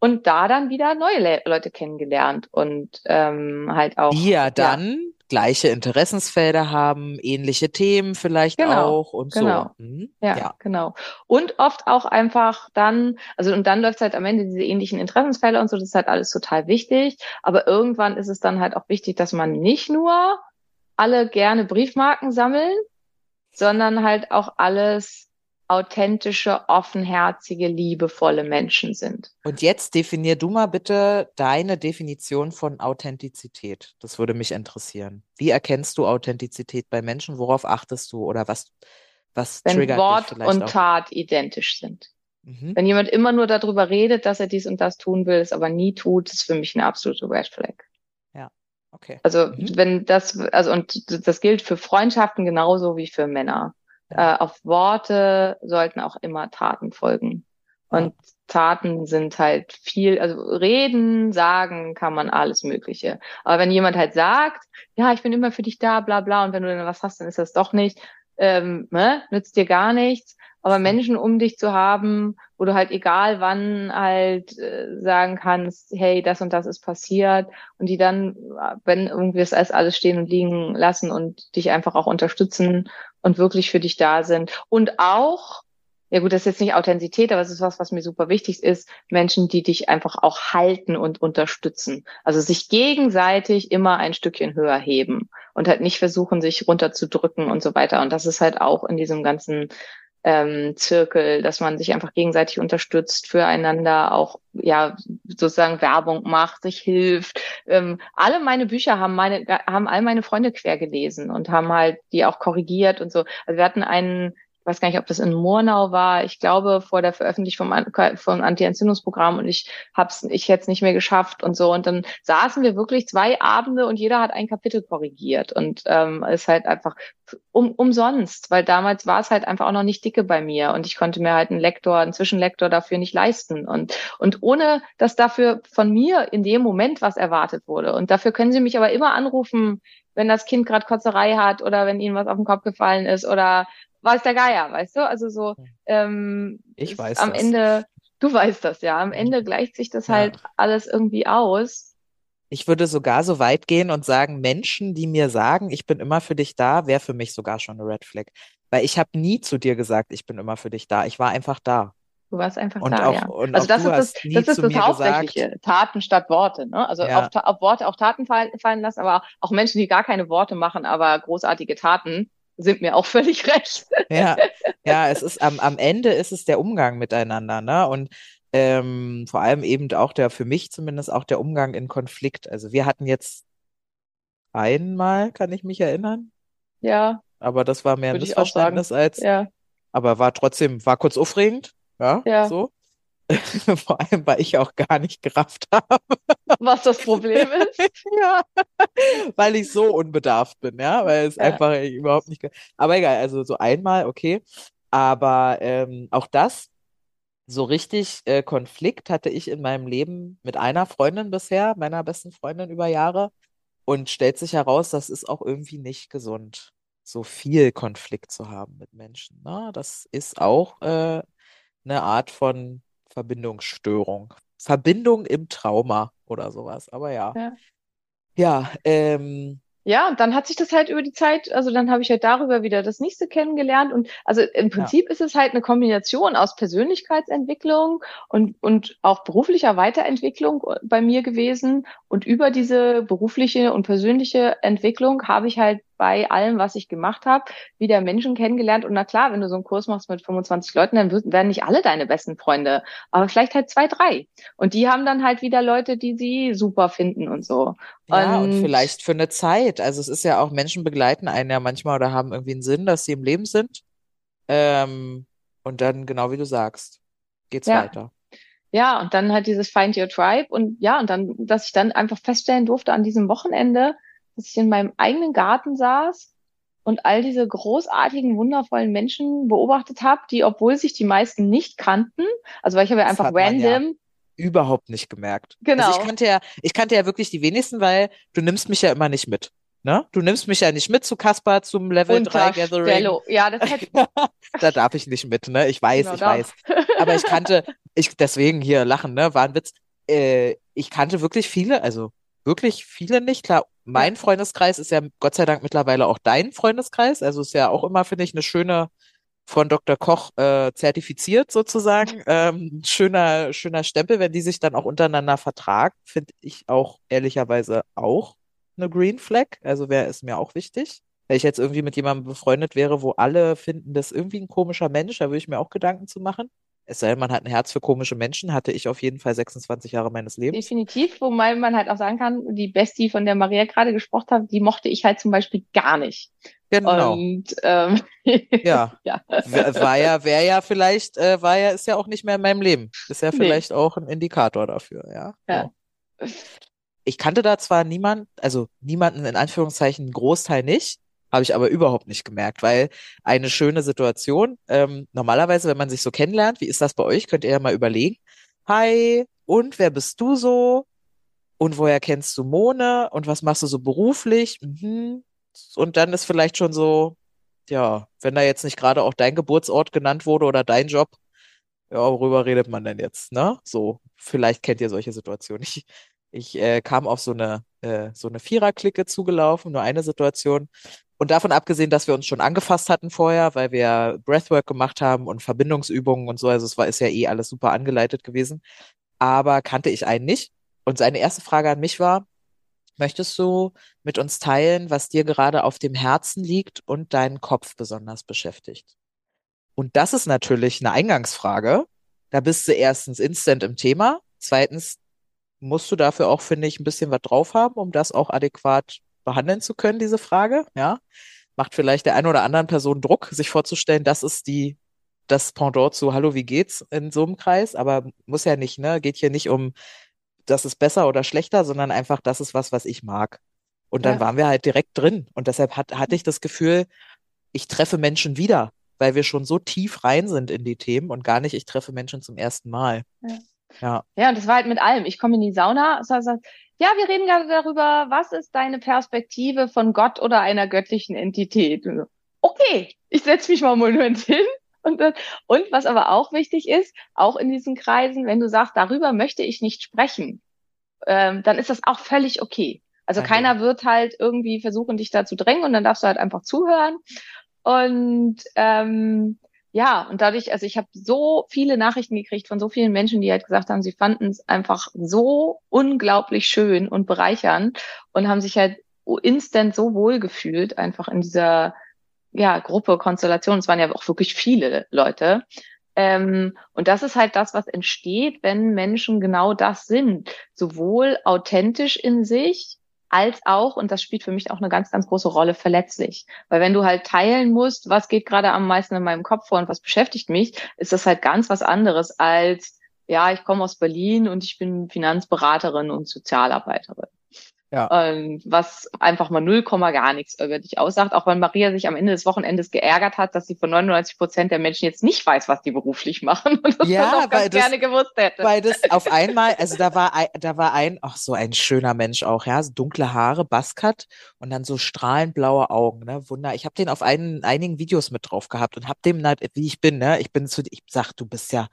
Speaker 4: Und da dann wieder neue Le Leute kennengelernt und ähm, halt auch.
Speaker 3: die ja dann gleiche Interessensfelder haben, ähnliche Themen vielleicht
Speaker 4: Genau,
Speaker 3: auch und
Speaker 4: genau.
Speaker 3: so. Mhm.
Speaker 4: Ja,
Speaker 3: Ja.
Speaker 4: genau. Und oft auch einfach dann, also und dann läuft halt am Ende diese ähnlichen Interessensfelder und so, das ist halt alles total wichtig. Aber irgendwann ist es dann halt auch wichtig, dass man nicht nur alle gerne Briefmarken sammeln, sondern halt auch alles authentische, offenherzige, liebevolle Menschen sind.
Speaker 3: Und jetzt definier du mal bitte deine Definition von Authentizität. Das würde mich interessieren. Wie erkennst du Authentizität bei Menschen? Worauf achtest du oder was, was
Speaker 4: Wenn
Speaker 3: triggert dich
Speaker 4: Wort
Speaker 3: vielleicht
Speaker 4: und
Speaker 3: auch?
Speaker 4: Tat identisch sind.
Speaker 3: Mhm.
Speaker 4: Wenn jemand immer nur darüber redet, dass er dies und das tun will, es aber nie tut, ist für mich eine absolute Red Flag.
Speaker 3: Okay.
Speaker 4: Also
Speaker 3: Mhm.
Speaker 4: wenn das, also und das gilt für Freundschaften genauso wie für Männer. Äh, auf Worte sollten auch immer Taten folgen. Und Taten sind halt viel, also reden, sagen kann man alles Mögliche. Aber wenn jemand halt sagt, ja, ich bin immer für dich da, bla bla, und wenn du dann was hast, dann ist das doch nicht, ähm, ne, nützt dir gar nichts. Aber Menschen um dich zu haben, wo du halt egal wann halt äh, sagen kannst, hey, das und das ist passiert und die dann, wenn irgendwie alles alles stehen und liegen lassen und dich einfach auch unterstützen und wirklich für dich da sind. Und auch, ja gut, das ist jetzt nicht Authentizität, aber es ist was, was mir super wichtig ist, Menschen, die dich einfach auch halten und unterstützen. Also sich gegenseitig immer ein Stückchen höher heben und halt nicht versuchen, sich runterzudrücken und so weiter. Und das ist halt auch in diesem ganzen ähm, Zirkel, dass man sich einfach gegenseitig unterstützt, füreinander auch ja sozusagen Werbung macht, sich hilft. Ähm, alle meine Bücher haben meine haben all meine Freunde quer gelesen und haben halt die auch korrigiert und so. Also wir hatten einen weiß gar nicht, ob das in Murnau war. Ich glaube, vor der Veröffentlichung vom, Anti-Entzündungsprogramm und ich hab's, ich hätte es nicht mehr geschafft und so. Und dann saßen wir wirklich zwei Abende und jeder hat ein Kapitel korrigiert und ähm, ist halt einfach um, umsonst, weil damals war es halt einfach auch noch nicht dicke bei mir und ich konnte mir halt einen Lektor, einen Zwischenlektor dafür nicht leisten und und ohne, dass dafür von mir in dem Moment was erwartet wurde. Und dafür können Sie mich aber immer anrufen, wenn das Kind gerade Kotzerei hat oder wenn Ihnen was auf den Kopf gefallen ist oder weiß der Geier, weißt du? Also so, ähm,
Speaker 3: Ich weiß
Speaker 4: am
Speaker 3: das.
Speaker 4: Ende, du weißt das ja, am Ende gleicht sich das
Speaker 3: Ja.
Speaker 4: halt alles irgendwie aus.
Speaker 3: Ich würde sogar so weit gehen und sagen, Menschen, die mir sagen, ich bin immer für dich da, wäre für mich sogar schon eine Red Flag. Weil ich habe nie zu dir gesagt, ich bin immer für dich da. Ich war einfach da.
Speaker 4: Du warst einfach
Speaker 3: Und
Speaker 4: da,
Speaker 3: auch-
Speaker 4: ja.
Speaker 3: und
Speaker 4: Also das ist das, das ist das Hauptsächliche. Taten statt Worte, ne? Also
Speaker 3: Ja.
Speaker 4: auf, auf Worte auch Taten fallen, fallen lassen, aber auch Menschen, die gar keine Worte machen, aber großartige Taten, sind mir auch völlig recht.
Speaker 3: Ja, ja, es ist am, am Ende ist es der Umgang miteinander, ne? Und ähm, vor allem eben auch der, für mich zumindest auch der Umgang in Konflikt. Also wir hatten jetzt einmal, kann ich mich erinnern,
Speaker 4: Ja,
Speaker 3: aber das war mehr ein. Missverständnis als,
Speaker 4: ja,
Speaker 3: aber war trotzdem, war kurz aufregend, ja,
Speaker 4: Ja.
Speaker 3: so. <laughs> Vor allem, weil ich auch gar nicht gerafft habe.
Speaker 4: was das Problem ist. <laughs>
Speaker 3: Ja, weil ich so unbedarft bin, ja, weil es
Speaker 4: Ja.
Speaker 3: einfach überhaupt nicht. Aber egal, also so einmal, okay. Aber ähm, auch das, so richtig äh, Konflikt hatte ich in meinem Leben mit einer Freundin bisher, meiner besten Freundin über Jahre. Und stellt sich heraus, das ist auch irgendwie nicht gesund, so viel Konflikt zu haben mit Menschen. Ne? Das ist auch äh, eine Art von Verbindungsstörung. Verbindung im Trauma oder sowas. Aber ja.
Speaker 4: Ja.
Speaker 3: Ja, ähm,
Speaker 4: Ja, und dann hat sich das halt über die Zeit, also dann habe ich halt darüber wieder das nächste kennengelernt und also im Prinzip ist es halt eine Kombination aus Persönlichkeitsentwicklung und, und auch beruflicher Weiterentwicklung bei mir gewesen und über diese berufliche und persönliche Entwicklung habe ich halt bei allem, was ich gemacht habe, wieder Menschen kennengelernt und na klar, wenn du so einen Kurs machst mit 25 Leuten, dann werden nicht alle deine besten Freunde, aber vielleicht halt zwei, drei und die haben dann halt wieder Leute, die sie super finden und so.
Speaker 3: ja, und
Speaker 4: Und-
Speaker 3: vielleicht für eine Zeit. Also es ist ja auch, Menschen begleiten einen ja manchmal oder haben irgendwie einen Sinn, dass sie im Leben sind. Ähm, und dann, genau wie du sagst, geht's
Speaker 4: Ja.
Speaker 3: weiter.
Speaker 4: Ja, und dann halt dieses Find Your Tribe und ja, und dann, dass ich dann einfach feststellen durfte an diesem Wochenende, dass ich in meinem eigenen Garten saß und all diese großartigen, wundervollen Menschen beobachtet habe, die, obwohl sich die meisten nicht kannten, also weil ich habe ja
Speaker 3: Das
Speaker 4: einfach
Speaker 3: man ja.
Speaker 4: random,
Speaker 3: Überhaupt nicht gemerkt.
Speaker 4: Genau.
Speaker 3: Also ich kannte ja, ich kannte ja wirklich die wenigsten, weil du nimmst mich ja immer nicht mit. Ne? Du nimmst mich ja nicht mit zu Kaspar zum Level 3 Gathering.
Speaker 4: Ja, das hätte <laughs>
Speaker 3: Da darf ich nicht mit, ne? Ich weiß,
Speaker 4: Genau,
Speaker 3: ich
Speaker 4: da.
Speaker 3: weiß. Aber ich kannte, ich, deswegen hier lachen, ne? War ein Witz. Äh, ich kannte wirklich viele, also wirklich viele nicht. Klar, mein Freundeskreis ist ja Gott sei Dank mittlerweile auch dein Freundeskreis. Also ist ja auch immer, finde ich, eine schöne, von Dr. Koch äh, zertifiziert sozusagen. Ähm, schöner, schöner Stempel, wenn die sich dann auch untereinander vertragen, finde ich auch ehrlicherweise auch eine Green Flag. Also wäre es mir auch wichtig. Wenn ich jetzt irgendwie mit jemandem befreundet wäre, wo alle finden, das ist irgendwie ein komischer Mensch, da würde ich mir auch Gedanken zu machen. Es sei denn, man hat ein Herz für komische Menschen, hatte ich auf jeden Fall 26 Jahre meines Lebens.
Speaker 4: definitiv, wobei man halt auch sagen kann, die Bestie, von der Maria gerade gesprochen hat, die mochte ich halt zum Beispiel gar nicht.
Speaker 3: Genau.
Speaker 4: Und ähm, <laughs>
Speaker 3: Ja.
Speaker 4: ja.
Speaker 3: War ja, wäre ja vielleicht, äh, war ja, ist ja auch nicht mehr in meinem Leben. Ist ja
Speaker 4: Nee.
Speaker 3: vielleicht auch ein Indikator dafür, ja.
Speaker 4: Ja.
Speaker 3: So. Ich kannte da zwar niemand, also niemanden in Anführungszeichen, einen Großteil nicht, habe ich aber überhaupt nicht gemerkt, weil eine schöne Situation, ähm, normalerweise, wenn man sich so kennenlernt, wie ist das bei euch, könnt ihr ja mal überlegen, hi, und wer bist du so? Und woher kennst du Mone? Und was machst du so beruflich? Mhm. Und dann ist vielleicht schon so, ja, wenn da jetzt nicht gerade auch dein Geburtsort genannt wurde oder dein Job, ja, worüber redet man denn jetzt, ne? So, vielleicht kennt ihr solche Situationen. Ich, ich äh, kam auf so eine, äh, so eine Vierer-Clique zugelaufen, nur eine Situation. Und davon abgesehen, dass wir uns schon angefasst hatten vorher, weil wir Breathwork gemacht haben und Verbindungsübungen und so, also es war, ist ja eh alles super angeleitet gewesen. Aber kannte ich einen nicht. Und seine erste Frage an mich war, möchtest du mit uns teilen, was dir gerade auf dem Herzen liegt und deinen Kopf besonders beschäftigt? Und das ist natürlich eine Eingangsfrage. Da bist du erstens instant im Thema. Zweitens musst du dafür auch, finde ich, ein bisschen was drauf haben, um das auch adäquat behandeln zu können, diese Frage. Ja. Macht vielleicht der einen oder anderen Person Druck, sich vorzustellen, das ist die, das Pendant zu Hallo, wie geht's in so einem Kreis? Aber muss ja nicht, ne? Geht hier nicht um, das ist besser oder schlechter, sondern einfach, das ist was, was ich mag. Und dann
Speaker 4: Ja.
Speaker 3: waren wir halt direkt drin. Und deshalb hat, hatte ich das Gefühl, ich treffe Menschen wieder, weil wir schon so tief rein sind in die Themen und gar nicht, ich treffe Menschen zum ersten Mal.
Speaker 4: Ja.
Speaker 3: Ja.
Speaker 4: Ja, und das war halt mit allem. Ich komme in die Sauna, so, so, ja, wir reden gerade darüber, was ist deine Perspektive von Gott oder einer göttlichen Entität? So, okay, ich setze mich mal einen Moment hin. Und, und was aber auch wichtig ist, auch in diesen Kreisen, wenn du sagst, darüber möchte ich nicht sprechen, ähm, dann ist das auch völlig okay. Also
Speaker 3: Okay.
Speaker 4: keiner wird halt irgendwie versuchen, dich da zu drängen und dann darfst du halt einfach zuhören. Und ähm, ja, und dadurch, also ich habe so viele Nachrichten gekriegt von so vielen Menschen, die halt gesagt haben, sie fanden es einfach so unglaublich schön und bereichernd und haben sich halt instant so wohl gefühlt, einfach in dieser ja, Gruppe, Konstellation. Es waren ja auch wirklich viele Leute. Ähm, und das ist halt das, was entsteht, wenn Menschen genau das sind. Sowohl authentisch in sich, als auch, und das spielt für mich auch eine ganz, ganz große Rolle, verletzlich. Weil wenn du halt teilen musst, was geht gerade am meisten in meinem Kopf vor und was beschäftigt mich, ist das halt ganz was anderes als, ja, ich komme aus Berlin und ich bin Finanzberaterin und Sozialarbeiterin.
Speaker 3: Ja.
Speaker 4: Und was einfach mal null Komma gar nichts über dich aussagt, auch wenn Maria sich am Ende des Wochenendes geärgert hat, dass sie von 99 Prozent der Menschen jetzt nicht weiß, was die beruflich machen <laughs> und das
Speaker 3: Ja,
Speaker 4: auch ganz
Speaker 3: das-
Speaker 4: gerne gewusst hätte.
Speaker 3: Weil das auf einmal, also da war ein, da war ein, ach so ein schöner Mensch auch, ja, so dunkle Haare, Buzzcut und dann so strahlend blaue Augen, ne, Wunder. Ich habe den auf einen, einigen Videos mit drauf gehabt und hab dem, wie ich bin, ne, ich bin zu, ich sag, du bist ja,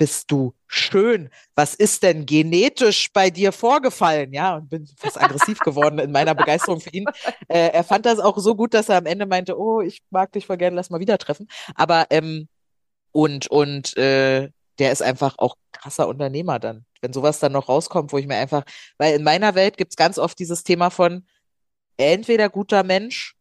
Speaker 3: bist du schön. Was ist denn genetisch bei dir vorgefallen? Ja, und bin fast aggressiv <laughs> geworden in meiner Begeisterung für ihn. Äh, er fand das auch so gut, dass er am Ende meinte, oh, ich mag dich voll gerne, lass mal wieder treffen. Aber ähm, und und äh, der ist einfach auch krasser Unternehmer dann. Wenn sowas dann noch rauskommt, wo ich mir einfach, weil in meiner Welt gibt's ganz oft dieses Thema von entweder guter Mensch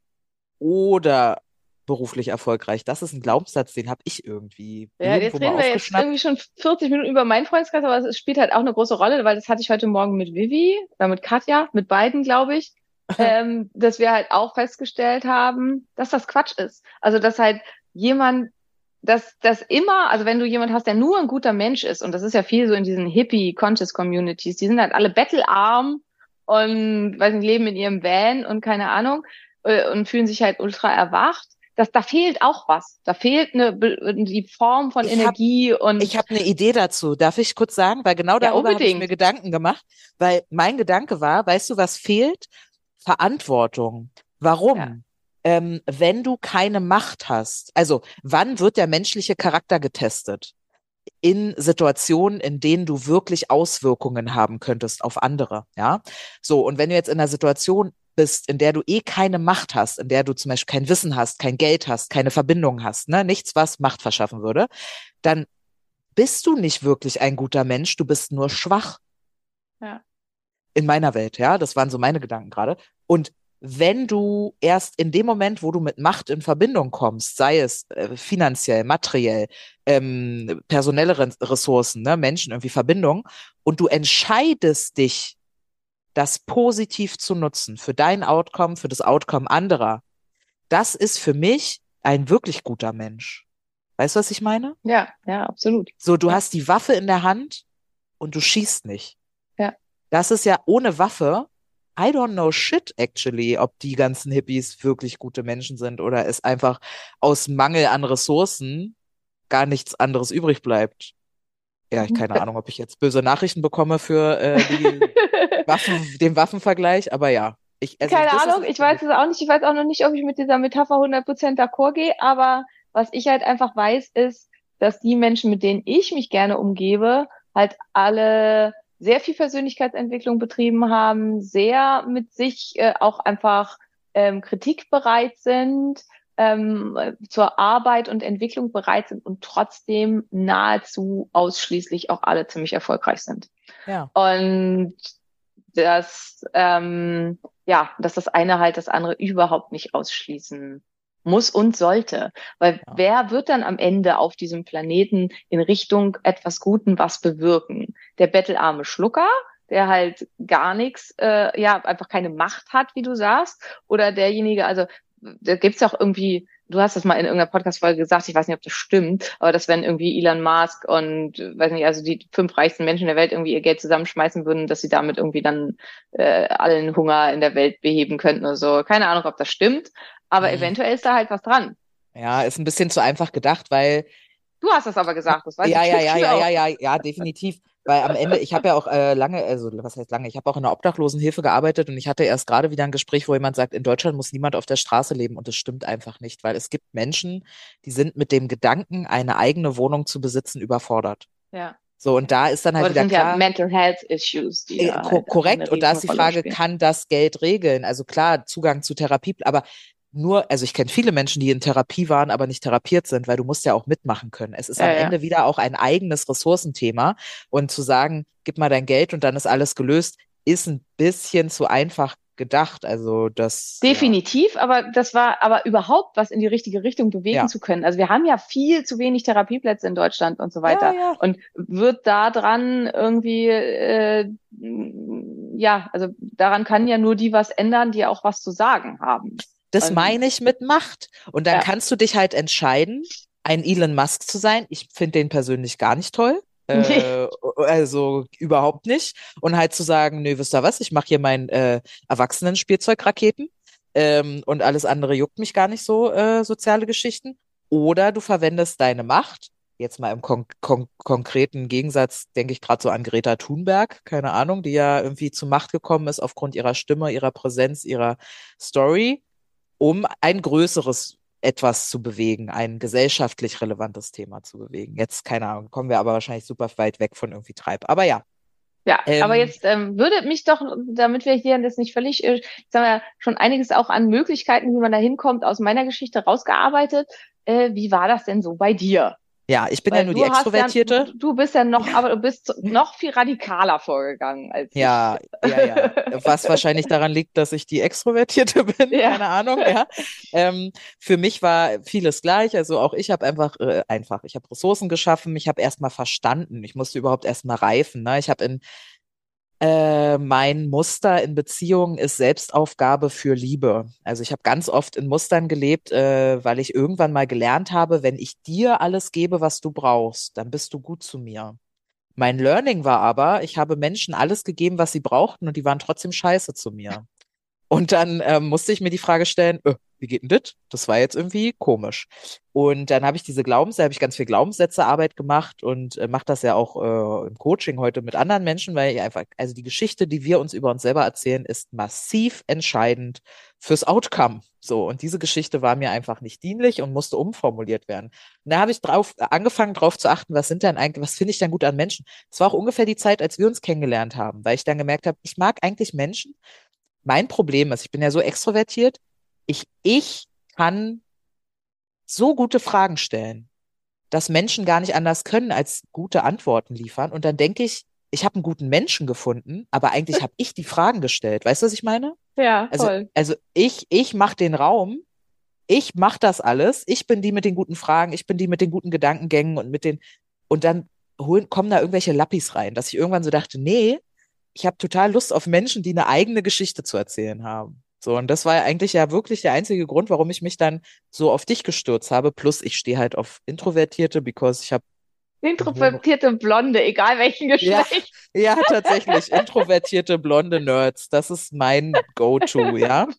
Speaker 3: oder beruflich erfolgreich. Das ist ein Glaubenssatz, den habe ich irgendwie
Speaker 4: Ja, jetzt reden wir jetzt irgendwie schon 40 Minuten über meinen Freundeskreis, aber es spielt halt auch eine große Rolle, weil das hatte ich heute Morgen mit Vivi oder mit Katja, mit beiden, glaube ich, <laughs> ähm, dass wir halt auch festgestellt haben, dass das Quatsch ist. Also, dass halt jemand, dass das immer, also wenn du jemand hast, der nur ein guter Mensch ist, und das ist ja viel so in diesen Hippie-Conscious-Communities, die sind halt alle bettelarm und, weiß nicht, leben in ihrem Van und keine Ahnung, äh, und fühlen sich halt ultra erwacht. Das, da fehlt auch was. Da fehlt eine, die Form von
Speaker 3: Ich hab-
Speaker 4: Energie und
Speaker 3: Ich habe eine Idee dazu. Darf ich kurz sagen? Weil genau
Speaker 4: Ja,
Speaker 3: darüber habe ich mir Gedanken gemacht. Weil mein Gedanke war, weißt du, was fehlt? Verantwortung. Warum?
Speaker 4: Ja.
Speaker 3: Ähm, wenn du keine Macht hast, also wann wird der menschliche Charakter getestet? In Situationen, in denen du wirklich Auswirkungen haben könntest auf andere, ja? So, und wenn du jetzt in einer Situation bist, in der du eh keine Macht hast, in der du zum Beispiel kein Wissen hast, kein Geld hast, keine Verbindung hast, ne, nichts, was Macht verschaffen würde, dann bist du nicht wirklich ein guter Mensch, du bist nur schwach.
Speaker 4: Ja.
Speaker 3: In meiner Welt, ja, das waren so meine Gedanken gerade. Und wenn du erst in dem Moment, wo du mit Macht in Verbindung kommst, sei es äh, finanziell, materiell, ähm, personelle Ressourcen, ne, Menschen, irgendwie Verbindung, und du entscheidest dich, das positiv zu nutzen für dein Outcome, für das Outcome anderer, das ist für mich ein wirklich guter Mensch. Weißt du, was ich meine?
Speaker 4: ja, ja, absolut.
Speaker 3: So, du hast die Waffe in der Hand und du schießt nicht.
Speaker 4: Ja.
Speaker 3: Das ist ja ohne Waffe. I don't know shit actually, ob die ganzen Hippies wirklich gute Menschen sind oder es einfach aus Mangel an Ressourcen gar nichts anderes übrig bleibt. Ja, ich keine Ahnung, ob ich jetzt böse Nachrichten bekomme für äh, <laughs> Waffen, den Waffenvergleich, aber ja. Ich, also
Speaker 4: Keine Ahnung, ich weiß es auch nicht. Ich weiß auch noch nicht, ob ich mit dieser Metapher 100% d'accord gehe, aber was ich halt einfach weiß, ist, dass die Menschen, mit denen ich mich gerne umgebe, halt alle sehr viel Persönlichkeitsentwicklung betrieben haben, sehr mit sich äh, auch einfach ähm, kritikbereit sind, ähm, äh, zur Arbeit und Entwicklung bereit sind und trotzdem nahezu ausschließlich auch alle ziemlich erfolgreich sind.
Speaker 3: Ja.
Speaker 4: Und das, ähm, ja, dass das eine halt das andere überhaupt nicht ausschließen muss und sollte. Weil
Speaker 3: Ja.
Speaker 4: wer wird dann am Ende auf diesem Planeten in Richtung etwas Guten was bewirken? Der bettelarme Schlucker, der halt gar nichts, äh, ja, einfach keine Macht hat, wie du sagst, oder derjenige, also da gibt's auch irgendwie, du hast das mal in irgendeiner Podcast-Folge gesagt, ich weiß nicht, ob das stimmt, aber dass wenn irgendwie Elon Musk und, weiß nicht, also die fünf reichsten Menschen der Welt irgendwie ihr Geld zusammenschmeißen würden, dass sie damit irgendwie dann äh, allen Hunger in der Welt beheben könnten oder so. Keine Ahnung, ob das stimmt, aber
Speaker 3: Mhm.
Speaker 4: eventuell ist da halt was dran.
Speaker 3: Ja, ist ein bisschen zu einfach gedacht, weil
Speaker 4: Du hast das aber gesagt, das weiß
Speaker 3: ja,
Speaker 4: ich
Speaker 3: ja, ja, ja,
Speaker 4: auch.
Speaker 3: ja, ja, ja, definitiv. Weil am Ende, ich habe ja auch äh, lange, also was heißt lange, ich habe auch in der Obdachlosenhilfe gearbeitet und ich hatte erst gerade wieder ein Gespräch, wo jemand sagt, in Deutschland muss niemand auf der Straße leben und das stimmt einfach nicht, weil es gibt Menschen, die sind mit dem Gedanken, eine eigene Wohnung zu besitzen, überfordert.
Speaker 4: Ja.
Speaker 3: So, und da ist dann halt wieder
Speaker 4: sind
Speaker 3: klar.
Speaker 4: ja Mental Health Issues, die
Speaker 3: Äh,
Speaker 4: halt
Speaker 3: korrekt. Und da ist die Frage,
Speaker 4: spielen.
Speaker 3: kann das Geld regeln? Also klar, Zugang zu Therapie, aber nur, also ich kenne viele Menschen, die in Therapie waren, aber nicht therapiert sind, weil du musst ja auch mitmachen können. Es ist
Speaker 4: Ja,
Speaker 3: am
Speaker 4: ja.
Speaker 3: Ende wieder auch ein eigenes Ressourcenthema. Und zu sagen, gib mal dein Geld und dann ist alles gelöst, ist ein bisschen zu einfach gedacht. Also das.
Speaker 4: Definitiv, aber das war aber überhaupt was in die richtige Richtung bewegen
Speaker 3: Ja.
Speaker 4: zu können. Also wir haben ja viel zu wenig Therapieplätze in Deutschland und so
Speaker 3: Ja,
Speaker 4: weiter.
Speaker 3: ja.
Speaker 4: Und wird da dran irgendwie, äh, ja, also daran kann ja nur die was ändern, die auch was zu sagen haben.
Speaker 3: Das
Speaker 4: Also-
Speaker 3: meine ich mit Macht. Und dann
Speaker 4: Ja.
Speaker 3: kannst du dich halt entscheiden, ein Elon Musk zu sein. Ich finde den persönlich gar nicht toll. Äh, also überhaupt nicht. Und halt zu sagen, nö, wisst ihr was, ich mache hier mein äh, Erwachsenen-Spielzeugraketen ähm, und alles andere juckt mich gar nicht so, äh, soziale Geschichten. Oder du verwendest deine Macht, jetzt mal im kon kon konkreten Gegensatz, denke ich gerade so an Greta Thunberg, keine Ahnung, die ja irgendwie zu Macht gekommen ist aufgrund ihrer Stimme, ihrer Präsenz, ihrer Story, um ein größeres etwas zu bewegen, ein gesellschaftlich relevantes Thema zu bewegen. Jetzt, keine Ahnung, kommen wir aber wahrscheinlich super weit weg von irgendwie Treib. Aber ja,
Speaker 4: Ja,
Speaker 3: Ähm,
Speaker 4: aber jetzt ähm, würde mich doch, damit wir hier das nicht völlig, äh, sagen wir, schon einiges auch an Möglichkeiten, wie man da hinkommt, aus meiner Geschichte rausgearbeitet. Äh, wie war das denn so bei dir?
Speaker 3: Ja, ich bin ja
Speaker 4: Weil
Speaker 3: nur
Speaker 4: du
Speaker 3: die Extrovertierte.
Speaker 4: Ja, du bist ja noch, aber du bist noch viel radikaler vorgegangen als
Speaker 3: Ja, ja, ja. <laughs> Was wahrscheinlich daran liegt, dass ich die Extrovertierte <laughs> bin,
Speaker 4: Ja.
Speaker 3: keine Ahnung, ja. Ähm, für mich war vieles gleich. Also auch ich habe einfach, äh, einfach, ich habe Ressourcen geschaffen, ich habe erstmal verstanden, ich musste überhaupt erstmal reifen. Ne? Ich habe in äh, mein Muster in Beziehungen ist Selbstaufgabe für Liebe. Also ich habe ganz oft in Mustern gelebt, äh, weil ich irgendwann mal gelernt habe, wenn ich dir alles gebe, was du brauchst, dann bist du gut zu mir. Mein Learning war aber, ich habe Menschen alles gegeben, was sie brauchten und die waren trotzdem scheiße zu mir. Und dann ähm, musste ich mir die Frage stellen, äh, wie geht denn das? Das war jetzt irgendwie komisch. Und dann habe ich diese Glaubenssätze, habe ich ganz viel Glaubenssätzearbeit gemacht und äh, mache das ja auch äh, im Coaching heute mit anderen Menschen, weil ich einfach, also die Geschichte, die wir uns über uns selber erzählen, ist massiv entscheidend fürs Outcome. So, und diese Geschichte war mir einfach nicht dienlich und musste umformuliert werden. Und da habe ich drauf angefangen, drauf zu achten, was sind denn eigentlich, was finde ich denn gut an Menschen? Es war auch ungefähr die Zeit, als wir uns kennengelernt haben, weil ich dann gemerkt habe, ich mag eigentlich Menschen. Mein Problem ist, ich bin ja so extrovertiert, ich, ich kann so gute Fragen stellen, dass Menschen gar nicht anders können, als gute Antworten liefern. Und dann denke ich, ich habe einen guten Menschen gefunden, aber eigentlich habe ich die Fragen gestellt. Weißt du, was ich meine?
Speaker 4: Ja,
Speaker 3: Also,
Speaker 4: voll.
Speaker 3: also ich, ich mache den Raum, ich mache das alles, ich bin die mit den guten Fragen, ich bin die mit den guten Gedankengängen und mit den, und dann holen, kommen da irgendwelche Lappis rein, dass ich irgendwann so dachte, nee, ich habe total Lust auf Menschen, die eine eigene Geschichte zu erzählen haben. So, und das war ja eigentlich ja wirklich der einzige Grund, warum ich mich dann so auf dich gestürzt habe. Plus, ich stehe halt auf Introvertierte, because ich habe
Speaker 4: Introvertierte Blonde, egal welchen
Speaker 3: Ja.
Speaker 4: Geschlecht. <laughs>
Speaker 3: ja tatsächlich introvertierte blonde Nerds. Das ist mein Go-To, ja. <laughs>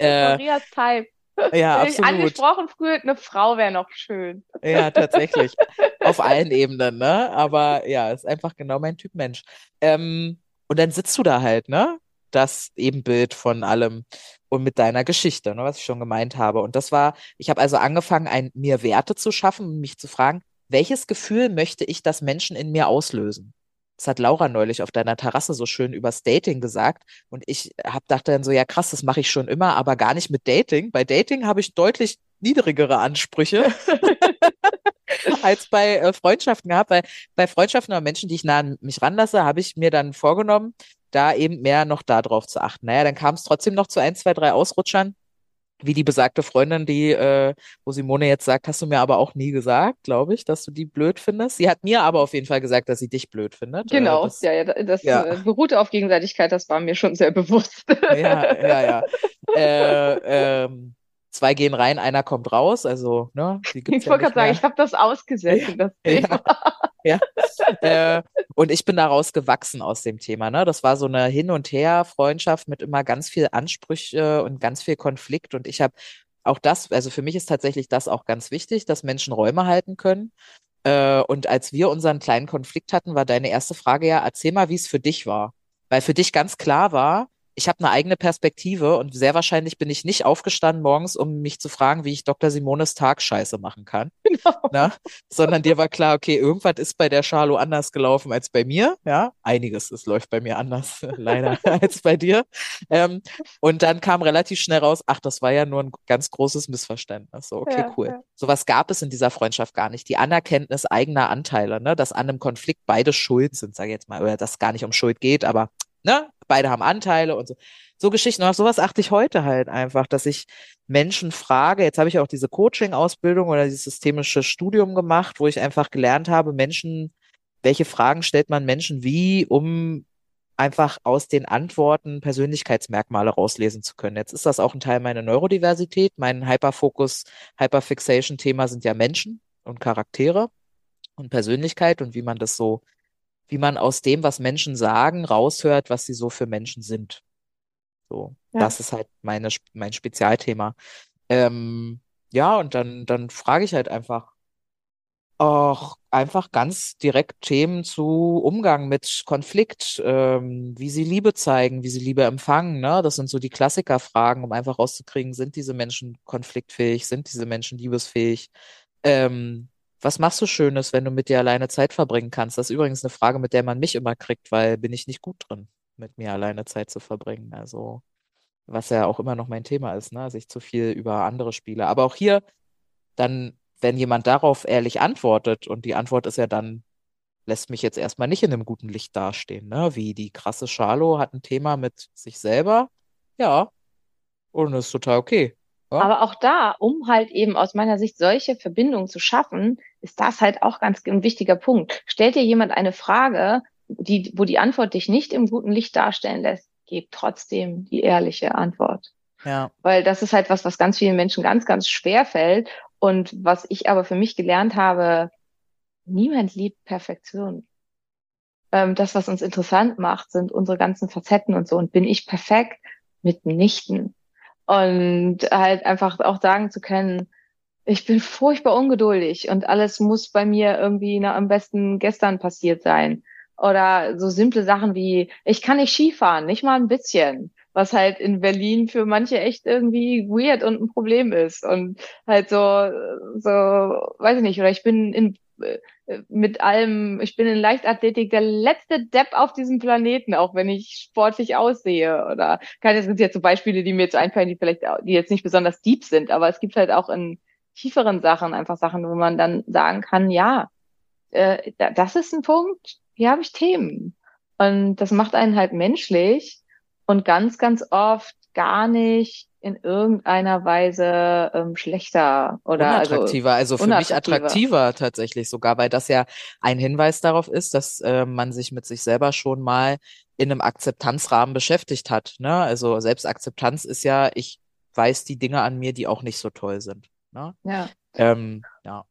Speaker 3: Äh,
Speaker 4: Marias Type.
Speaker 3: ja, absolut.
Speaker 4: angesprochen früher, eine Frau wäre noch schön.
Speaker 3: Ja, tatsächlich. <laughs> Auf allen Ebenen, ne? Aber ja, ist einfach genau mein Typ Mensch. Ähm, und dann sitzt du da halt, ne? Das Ebenbild von allem und mit deiner Geschichte, ne, was ich schon gemeint habe. Und das war, ich habe also angefangen, ein, mir Werte zu schaffen und mich zu fragen, welches Gefühl möchte ich, dass Menschen in mir auslösen? Das hat Laura neulich auf deiner Terrasse so schön übers Dating gesagt. Und ich hab dachte dann so, ja krass, das mache ich schon immer, aber gar nicht mit Dating. Bei Dating habe ich deutlich niedrigere Ansprüche <laughs> als bei äh, Freundschaften gehabt, weil bei Freundschaften oder Menschen, die ich nah an mich ranlasse, habe ich mir dann vorgenommen, da eben mehr noch darauf zu achten. Naja, dann kam es trotzdem noch zu ein, zwei, drei Ausrutschern, wie die besagte Freundin, die, äh, wo Simone jetzt sagt, hast du mir aber auch nie gesagt, glaube ich, dass du die blöd findest. Sie hat mir aber auf jeden Fall gesagt, dass sie dich blöd findet. Äh,
Speaker 4: Genau,
Speaker 3: das,
Speaker 4: ja, ja, das
Speaker 3: ja.
Speaker 4: äh, beruhte auf Gegenseitigkeit, das war mir schon sehr bewusst.
Speaker 3: ja, ja, ja. Äh, ähm, zwei gehen rein, einer kommt raus, also, ne, die gibt's
Speaker 4: Ich
Speaker 3: ja
Speaker 4: wollte
Speaker 3: nicht
Speaker 4: gerade sagen, ich habe das ausgesessen, das Thema.
Speaker 3: Ja. <laughs> äh, und ich bin daraus gewachsen aus dem Thema. Ne? Das war so eine Hin- und Her-Freundschaft mit immer ganz viel Ansprüche und ganz viel Konflikt. Und ich habe auch das, also für mich ist tatsächlich das auch ganz wichtig, dass Menschen Räume halten können. Äh, und als wir unseren kleinen Konflikt hatten, war deine erste Frage ja, erzähl mal, wie es für dich war. Weil für dich ganz klar war, ich habe eine eigene Perspektive und sehr wahrscheinlich bin ich nicht aufgestanden morgens, um mich zu fragen, wie ich Dr. Simones Tag scheiße machen kann. <laughs> Genau. Ne? Sondern dir war klar, okay, irgendwas ist bei der Charlo anders gelaufen als bei mir. Ja, einiges, es läuft bei mir anders, <laughs> leider, <laughs> als bei dir. Ähm, und dann kam relativ schnell raus, ach, das war ja nur ein ganz großes Missverständnis. So, okay, ja, cool. Ja. Sowas gab es in dieser Freundschaft gar nicht. Die Anerkenntnis eigener Anteile, ne, dass an einem Konflikt beide schuld sind, sage ich jetzt mal, oder dass gar nicht um Schuld geht, aber ne, beide haben Anteile und so. So Geschichten, und auf sowas achte ich heute halt einfach, dass ich Menschen frage, jetzt habe ich auch diese Coaching-Ausbildung oder dieses systemische Studium gemacht, wo ich einfach gelernt habe, Menschen, welche Fragen stellt man Menschen wie, um einfach aus den Antworten Persönlichkeitsmerkmale rauslesen zu können. Jetzt ist das auch ein Teil meiner Neurodiversität. Mein Hyperfokus, Hyperfixation-Thema sind ja Menschen und Charaktere und Persönlichkeit und wie man das so wie man aus dem, was Menschen sagen, raushört, was sie so für Menschen sind. So, ja. das ist halt meine, mein Spezialthema. Ähm, ja, und dann, dann frage ich halt einfach auch einfach ganz direkt Themen zu Umgang mit Konflikt, ähm, wie sie Liebe zeigen, wie sie Liebe empfangen. Ne? Das sind so die Klassikerfragen, um einfach rauszukriegen, sind diese Menschen konfliktfähig, sind diese Menschen liebesfähig? Ähm, was machst du Schönes, wenn du mit dir alleine Zeit verbringen kannst? Das ist übrigens eine Frage, mit der man mich immer kriegt, weil bin ich nicht gut drin, mit mir alleine Zeit zu verbringen. Also, was ja auch immer noch mein Thema ist, ne? Dass ich zu viel über andere spiele. Aber auch hier, dann, wenn jemand darauf ehrlich antwortet und die Antwort ist ja dann, lässt mich jetzt erstmal nicht in einem guten Licht dastehen, ne? Wie die krasse Charlo hat ein Thema mit sich selber. Ja. Und das ist total okay.
Speaker 4: Ja. Aber auch da, um halt eben aus meiner Sicht solche Verbindungen zu schaffen, ist das halt auch ganz ein wichtiger Punkt. Stellt dir jemand eine Frage, die, wo die Antwort dich nicht im guten Licht darstellen lässt, gib trotzdem die ehrliche Antwort. Ja. Weil das ist halt was, was ganz vielen Menschen ganz, ganz schwer fällt. Und was ich aber für mich gelernt habe, niemand liebt Perfektion. Ähm, das, was uns interessant macht, sind unsere ganzen Facetten und so. Und bin ich perfekt? Mitnichten. Und halt einfach auch sagen zu können, ich bin furchtbar ungeduldig und alles muss bei mir irgendwie na, am besten gestern passiert sein. Oder so simple Sachen wie, ich kann nicht Skifahren, nicht mal ein bisschen. Was halt in Berlin für manche echt irgendwie weird und ein Problem ist. Und halt so, so, weiß ich nicht, oder ich bin in mit allem, ich bin in Leichtathletik der letzte Depp auf diesem Planeten, auch wenn ich sportlich aussehe. Oder keine, das sind jetzt so Beispiele, die mir jetzt einfallen, die vielleicht, die jetzt nicht besonders deep sind, aber es gibt halt auch in tieferen Sachen einfach Sachen, wo man dann sagen kann, ja, äh, das ist ein Punkt, hier habe ich Themen. Und das macht einen halt menschlich und ganz, ganz oft gar nicht in irgendeiner Weise ähm, schlechter oder
Speaker 3: unattraktiver, also, also für mich attraktiver tatsächlich sogar, weil das ja ein Hinweis darauf ist, dass äh, man sich mit sich selber schon mal in einem Akzeptanzrahmen beschäftigt hat. Ne? Also Selbstakzeptanz ist ja, ich weiß die Dinge an mir, die auch nicht so toll sind. Ne?
Speaker 4: Ja. Ähm, ja.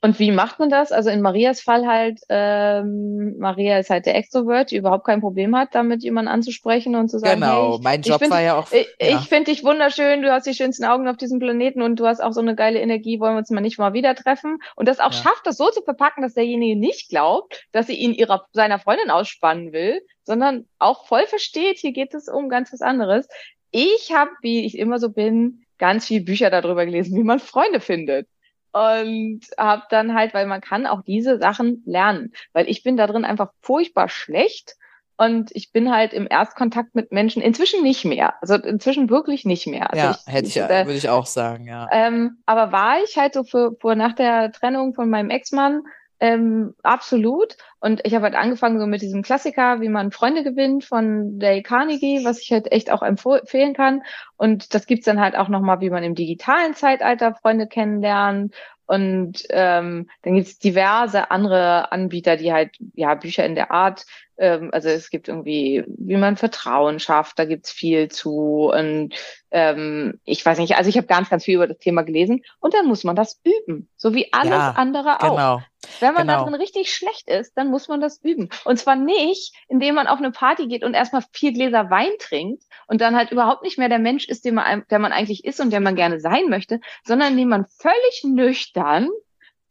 Speaker 4: Und wie macht man das? Also in Marias Fall halt, ähm, Maria ist halt der Extrovert, die überhaupt kein Problem hat, damit jemanden anzusprechen und zu sagen,
Speaker 3: genau, hey, mein Job
Speaker 4: find,
Speaker 3: war ja auch.
Speaker 4: Ich, ja. ich finde dich wunderschön, du hast die schönsten Augen auf diesem Planeten und du hast auch so eine geile Energie, wollen wir uns mal nicht mal wieder treffen. Und das auch ja. schafft, das so zu verpacken, dass derjenige nicht glaubt, dass sie ihn ihrer seiner Freundin ausspannen will, sondern auch voll versteht, hier geht es um ganz was anderes. Ich habe, wie ich immer so bin, ganz viel Bücher darüber gelesen, wie man Freunde findet und habe dann halt, weil man kann auch diese Sachen lernen, weil ich bin da drin einfach furchtbar schlecht und ich bin halt im Erstkontakt mit Menschen inzwischen nicht mehr, also inzwischen wirklich nicht mehr. Also
Speaker 3: ja, ich, hätte ich, ich äh, würde ich auch sagen, ja.
Speaker 4: Ähm, aber war ich halt so für, für nach der Trennung von meinem Ex-Mann ähm, absolut. Und ich habe halt angefangen so mit diesem Klassiker, wie man Freunde gewinnt von Dale Carnegie, was ich halt echt auch empfehlen kann. Und das gibt's dann halt auch nochmal, wie man im digitalen Zeitalter Freunde kennenlernt. Und ähm, dann gibt's diverse andere Anbieter, die halt ja Bücher in der Art ähm, also es gibt irgendwie, wie man Vertrauen schafft, da gibt's viel zu. Und ähm, ich weiß nicht, also ich habe ganz, ganz viel über das Thema gelesen und dann muss man das üben, so wie alles ja, andere auch. Genau. Wenn man genau. darin richtig schlecht ist, dann muss man das üben. Und zwar nicht, indem man auf eine Party geht und erstmal vier Gläser Wein trinkt und dann halt überhaupt nicht mehr der Mensch ist, der man, der man eigentlich ist und der man gerne sein möchte, sondern indem man völlig nüchtern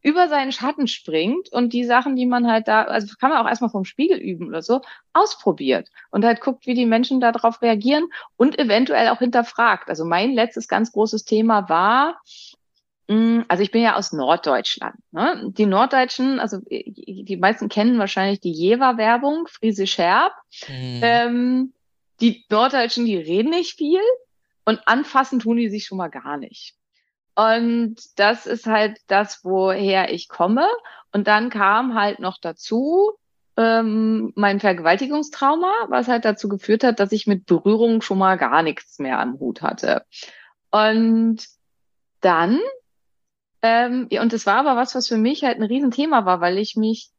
Speaker 4: über seinen Schatten springt und die Sachen, die man halt da, also kann man auch erstmal vom Spiegel üben oder so, ausprobiert und halt guckt, wie die Menschen darauf reagieren und eventuell auch hinterfragt. Also mein letztes ganz großes Thema war, also ich bin ja aus Norddeutschland. Ne? Die Norddeutschen, also die meisten kennen wahrscheinlich die Jever-Werbung, Friese Scherb.
Speaker 3: Mhm.
Speaker 4: Ähm, die Norddeutschen, die reden nicht viel und anfassen tun die sich schon mal gar nicht. Und das ist halt das, woher ich komme. Und dann kam halt noch dazu ähm, mein Vergewaltigungstrauma, was halt dazu geführt hat, dass ich mit Berührung schon mal gar nichts mehr am Hut hatte. Und dann, ähm, und das war aber was, was für mich halt ein Riesenthema war, weil ich mich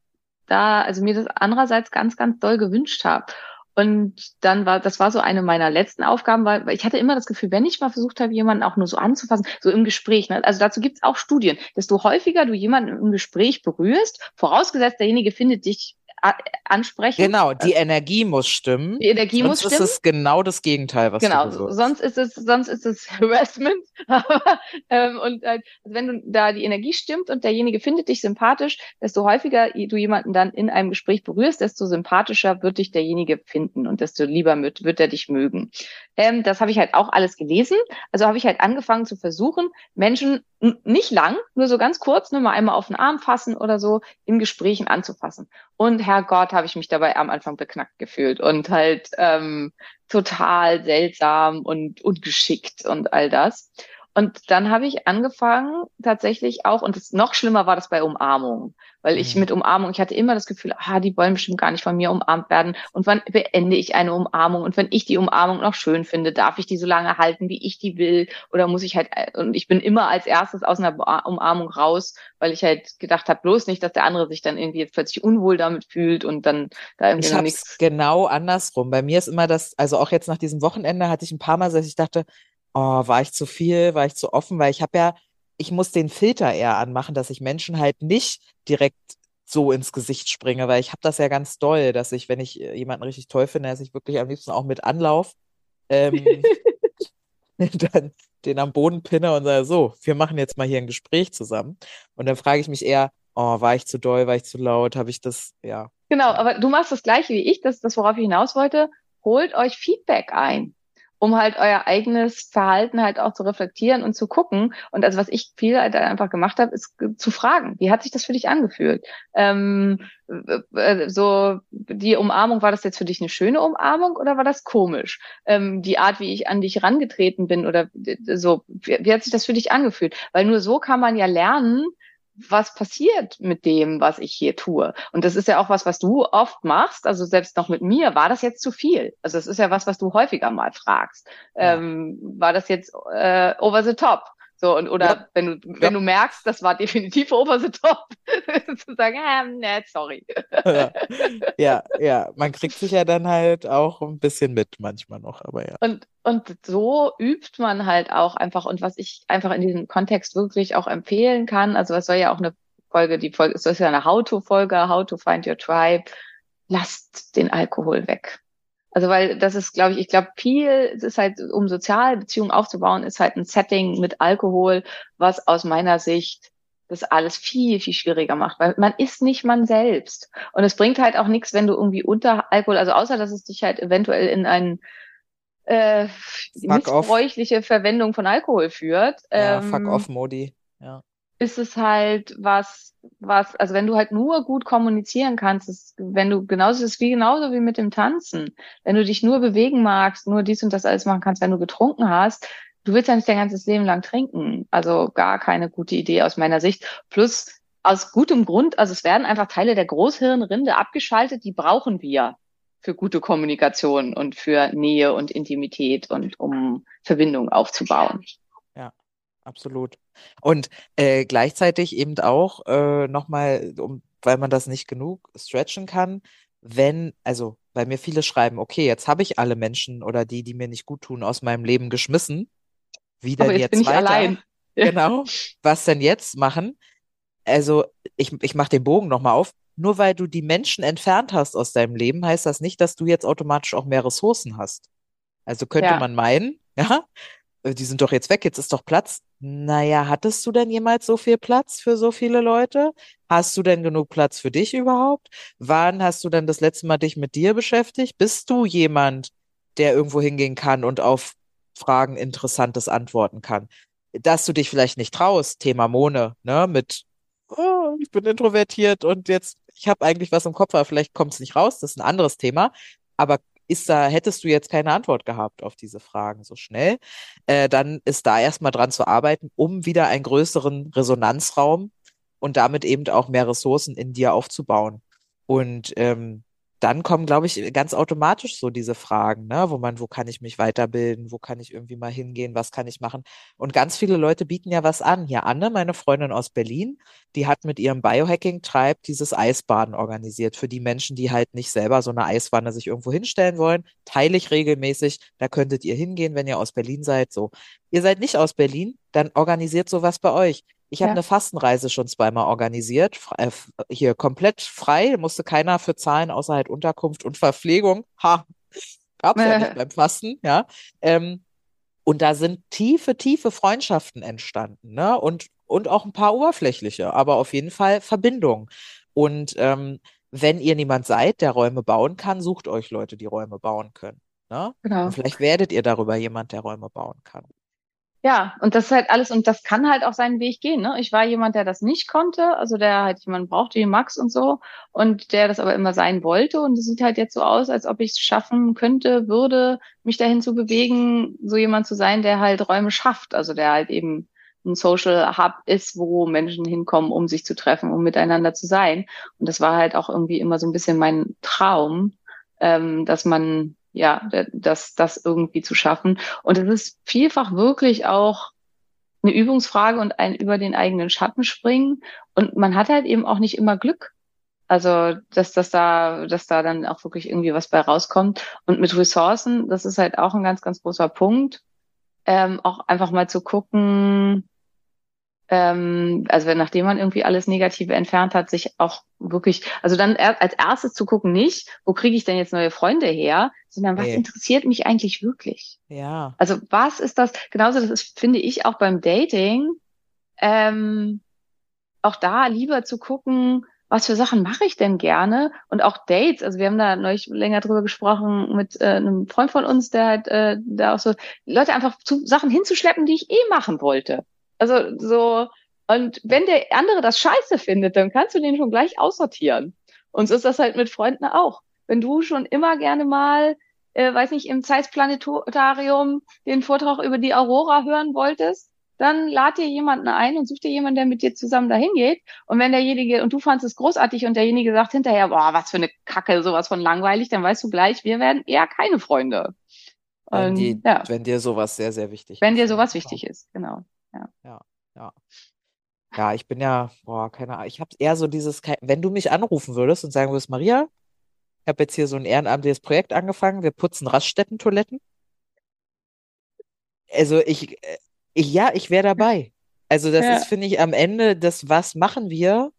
Speaker 4: da, also mir das andererseits ganz, ganz doll gewünscht habe. Und dann war, das war so eine meiner letzten Aufgaben, weil, weil ich hatte immer das Gefühl, wenn ich mal versucht habe, jemanden auch nur so anzufassen, so im Gespräch, ne? also dazu gibt's auch Studien, desto häufiger du jemanden im Gespräch berührst, vorausgesetzt derjenige findet dich ansprechen.
Speaker 3: Genau, die Energie muss stimmen.
Speaker 4: Die Energie
Speaker 3: Sonst
Speaker 4: muss
Speaker 3: ist
Speaker 4: stimmen.
Speaker 3: es genau das Gegenteil, was
Speaker 4: Genau,
Speaker 3: du bewirkst.
Speaker 4: sonst ist es, sonst ist es <laughs> Harassment. Ähm, und äh, also wenn du da die Energie stimmt und derjenige findet dich sympathisch, desto häufiger du jemanden dann in einem Gespräch berührst, desto sympathischer wird dich derjenige finden und desto lieber wird, wird er dich mögen. Ähm, das habe ich halt auch alles gelesen. Also habe ich halt angefangen zu versuchen, Menschen nicht lang, nur so ganz kurz, nur mal einmal auf den Arm fassen oder so, in Gesprächen anzufassen. Und Herrgott, habe ich mich dabei am Anfang beknackt gefühlt und halt ähm, total seltsam und ungeschickt und all das. Und dann habe ich angefangen, tatsächlich auch, und das, noch schlimmer war das bei Umarmungen, weil ich
Speaker 3: Mhm.
Speaker 4: mit Umarmung, ich hatte immer das Gefühl, ah, die wollen bestimmt gar nicht von mir umarmt werden. Und wann beende ich eine Umarmung? Und wenn ich die Umarmung noch schön finde, darf ich die so lange halten, wie ich die will? Oder muss ich halt, und ich bin immer als erstes aus einer Umarmung raus, weil ich halt gedacht habe, bloß nicht, dass der andere sich dann irgendwie jetzt plötzlich unwohl damit fühlt und dann da irgendwie
Speaker 3: Ich
Speaker 4: noch nichts.
Speaker 3: genau andersrum. Bei mir ist immer das, also auch jetzt nach diesem Wochenende hatte ich ein paar Mal, dass ich dachte, oh, war ich zu viel, war ich zu offen, weil ich habe ja, ich muss den Filter eher anmachen, dass ich Menschen halt nicht direkt so ins Gesicht springe, weil ich habe das ja ganz doll, dass ich, wenn ich äh, jemanden richtig toll finde, dass ich wirklich am liebsten auch mit Anlauf ähm, <laughs> <laughs> dann den am Boden pinne und sage, so, wir machen jetzt mal hier ein Gespräch zusammen. Und dann frage ich mich eher, oh, war ich zu doll, war ich zu laut, habe ich das, ja.
Speaker 4: Genau, aber du machst das Gleiche wie ich, das ist das, worauf ich hinaus wollte. Holt euch Feedback ein, um halt euer eigenes Verhalten halt auch zu reflektieren und zu gucken. Und also was ich viel halt einfach gemacht habe, ist zu fragen, wie hat sich das für dich angefühlt? Ähm, äh, so die Umarmung, war das jetzt für dich eine schöne Umarmung oder war das komisch? Ähm, die Art, wie ich an dich rangetreten bin oder so, wie, wie hat sich das für dich angefühlt? Weil nur so kann man ja lernen, was passiert mit dem, was ich hier tue. Und das ist ja auch was, was du oft machst. Also selbst noch mit mir, war das jetzt zu viel? Also es ist ja was, was du häufiger mal fragst.
Speaker 3: Ja.
Speaker 4: Ähm, war das jetzt äh, over the top? So, und oder
Speaker 3: Ja.
Speaker 4: wenn du, wenn
Speaker 3: Ja.
Speaker 4: du merkst, das war definitiv over the top, zu sagen, ähm, nee, sorry.
Speaker 3: Ja, <laughs> ja, ja, man kriegt sich ja dann halt auch ein bisschen mit manchmal noch, aber ja.
Speaker 4: Und, und so übt man halt auch einfach. Und was ich einfach in diesem Kontext wirklich auch empfehlen kann, also es soll ja auch eine Folge, die Folge, es ist ja eine How-to-Folge, How to Find Your Tribe. Lasst den Alkohol weg. Also weil das ist, glaube ich, ich glaube viel, es ist halt, um soziale Beziehungen aufzubauen, ist halt ein Setting mit Alkohol, was aus meiner Sicht das alles viel, viel schwieriger macht, weil man ist nicht man selbst. Und es bringt halt auch nichts, wenn du irgendwie unter Alkohol, also außer dass es dich halt eventuell in einen äh, missbräuchliche Verwendung von Alkohol führt,
Speaker 3: Ja,
Speaker 4: ähm,
Speaker 3: fuck off, Modi. Ja.
Speaker 4: Ist es halt was, was, also wenn du halt nur gut kommunizieren kannst, ist, wenn du genauso ist wie genauso wie mit dem Tanzen, wenn du dich nur bewegen magst, nur dies und das alles machen kannst, wenn du getrunken hast, du willst ja nicht dein ganzes Leben lang trinken. Also gar keine gute Idee aus meiner Sicht. Plus aus gutem Grund, also es werden einfach Teile der Großhirnrinde abgeschaltet, die brauchen wir für gute Kommunikation und für Nähe und Intimität und um Verbindung aufzubauen.
Speaker 3: Absolut. Und äh, gleichzeitig eben auch äh, nochmal, um, weil man das nicht genug stretchen kann, wenn, also weil mir viele schreiben, okay, jetzt habe ich alle Menschen oder die, die mir nicht gut tun, aus meinem Leben geschmissen. Wie
Speaker 4: Aber
Speaker 3: denn
Speaker 4: jetzt bin ich
Speaker 3: weiter?
Speaker 4: allein.
Speaker 3: Genau. Was denn jetzt machen? Also, ich, ich mache den Bogen nochmal auf. Nur weil du die Menschen entfernt hast aus deinem Leben, heißt das nicht, dass du jetzt automatisch auch mehr Ressourcen hast. Also könnte
Speaker 4: Ja.
Speaker 3: man meinen, <laughs> ja, die sind doch jetzt weg, jetzt ist doch Platz. Naja, hattest du denn jemals so viel Platz für so viele Leute? Hast du denn genug Platz für dich überhaupt? Wann hast du denn das letzte Mal dich mit dir beschäftigt? Bist du jemand, der irgendwo hingehen kann und auf Fragen Interessantes antworten kann? Dass du dich vielleicht nicht traust, Thema Mone, ne, mit, oh, ich bin introvertiert und jetzt, ich habe eigentlich was im Kopf, aber vielleicht kommt es nicht raus, das ist ein anderes Thema. Aber ist da, hättest du jetzt keine Antwort gehabt auf diese Fragen so schnell, äh, dann ist da erstmal dran zu arbeiten, um wieder einen größeren Resonanzraum und damit eben auch mehr Ressourcen in dir aufzubauen. Und ähm, dann kommen, glaube ich, ganz automatisch so diese Fragen, ne, wo man, wo kann ich mich weiterbilden, wo kann ich irgendwie mal hingehen, was kann ich machen? Und ganz viele Leute bieten ja was an. Hier Anne, meine Freundin aus Berlin, die hat mit ihrem Biohacking-Treib dieses Eisbaden organisiert für die Menschen, die halt nicht selber so eine Eiswanne sich irgendwo hinstellen wollen. Teile ich regelmäßig. Da könntet ihr hingehen, wenn ihr aus Berlin seid. So. Ihr seid nicht aus Berlin, dann organisiert sowas bei euch. Ich habe
Speaker 4: Ja.
Speaker 3: eine Fastenreise schon zweimal organisiert, äh, hier komplett frei, musste keiner für zahlen, außer halt Unterkunft und Verpflegung. Ha, gab's ja nicht <laughs> beim Fasten, ja. Ähm, und da sind tiefe, tiefe Freundschaften entstanden, ne? Und, und auch ein paar oberflächliche, aber auf jeden Fall Verbindungen. Und ähm, wenn ihr niemand seid, der Räume bauen kann, sucht euch Leute, die Räume bauen können. Ne?
Speaker 4: Genau.
Speaker 3: Und vielleicht werdet ihr darüber jemand, der Räume bauen kann.
Speaker 4: Ja, und das ist halt alles, und das kann halt auch seinen Weg gehen. Ne? Ich war jemand, der das nicht konnte, also der halt jemanden brauchte wie Max und so, und der das aber immer sein wollte. Und es sieht halt jetzt so aus, als ob ich es schaffen könnte, würde, mich dahin zu bewegen, so jemand zu sein, der halt Räume schafft, also der halt eben ein Social Hub ist, wo Menschen hinkommen, um sich zu treffen, um miteinander zu sein. Und das war halt auch irgendwie immer so ein bisschen mein Traum, ähm, dass man ja, das, das irgendwie zu schaffen. Und es ist vielfach wirklich auch eine Übungsfrage und ein über den eigenen Schatten springen. Und man hat halt eben auch nicht immer Glück. Also, dass, dass da, dass da dann auch wirklich irgendwie was bei rauskommt. Und mit Ressourcen, das ist halt auch ein ganz, ganz großer Punkt. Ähm, auch einfach mal zu gucken, ähm, also wenn, nachdem man irgendwie alles Negative entfernt hat, sich auch wirklich, also dann als erstes zu gucken, nicht, wo kriege ich denn jetzt neue Freunde her, sondern was
Speaker 3: Nee.
Speaker 4: interessiert mich eigentlich wirklich?
Speaker 3: Ja.
Speaker 4: Also was ist das? Genauso, das ist, finde ich, auch beim Dating, ähm, auch da lieber zu gucken, was für Sachen mache ich denn gerne? Und auch Dates, also wir haben da neulich länger drüber gesprochen mit äh, einem Freund von uns, der halt äh, da auch so Leute einfach zu Sachen hinzuschleppen, die ich eh machen wollte. Also so, und wenn der andere das scheiße findet, dann kannst du den schon gleich aussortieren. Und so ist das halt mit Freunden auch. Wenn du schon immer gerne mal, äh, weiß nicht, im Zeiss Planetarium den Vortrag über die Aurora hören wolltest, dann lad dir jemanden ein und such dir jemanden, der mit dir zusammen dahin geht. Und wenn derjenige, und du fandest es großartig und derjenige sagt hinterher, boah, was für eine Kacke, sowas von langweilig, dann weißt du gleich, wir werden eher keine Freunde.
Speaker 3: Wenn,
Speaker 4: Und,
Speaker 3: die,
Speaker 4: ja,
Speaker 3: wenn dir sowas sehr, sehr wichtig
Speaker 4: wenn
Speaker 3: ist.
Speaker 4: dir
Speaker 3: ja.
Speaker 4: sowas wichtig ist, genau.
Speaker 3: Ja. Ja, ich bin ja, boah, keine Ahnung. Ich habe eher so dieses, wenn du mich anrufen würdest und sagen würdest, Maria, ich habe jetzt hier so ein ehrenamtliches Projekt angefangen, wir putzen Raststätten-Toiletten. Also ich, äh, ich ja, ich wäre dabei. Also das
Speaker 4: Ja.
Speaker 3: ist, finde ich, am Ende das, was machen wir,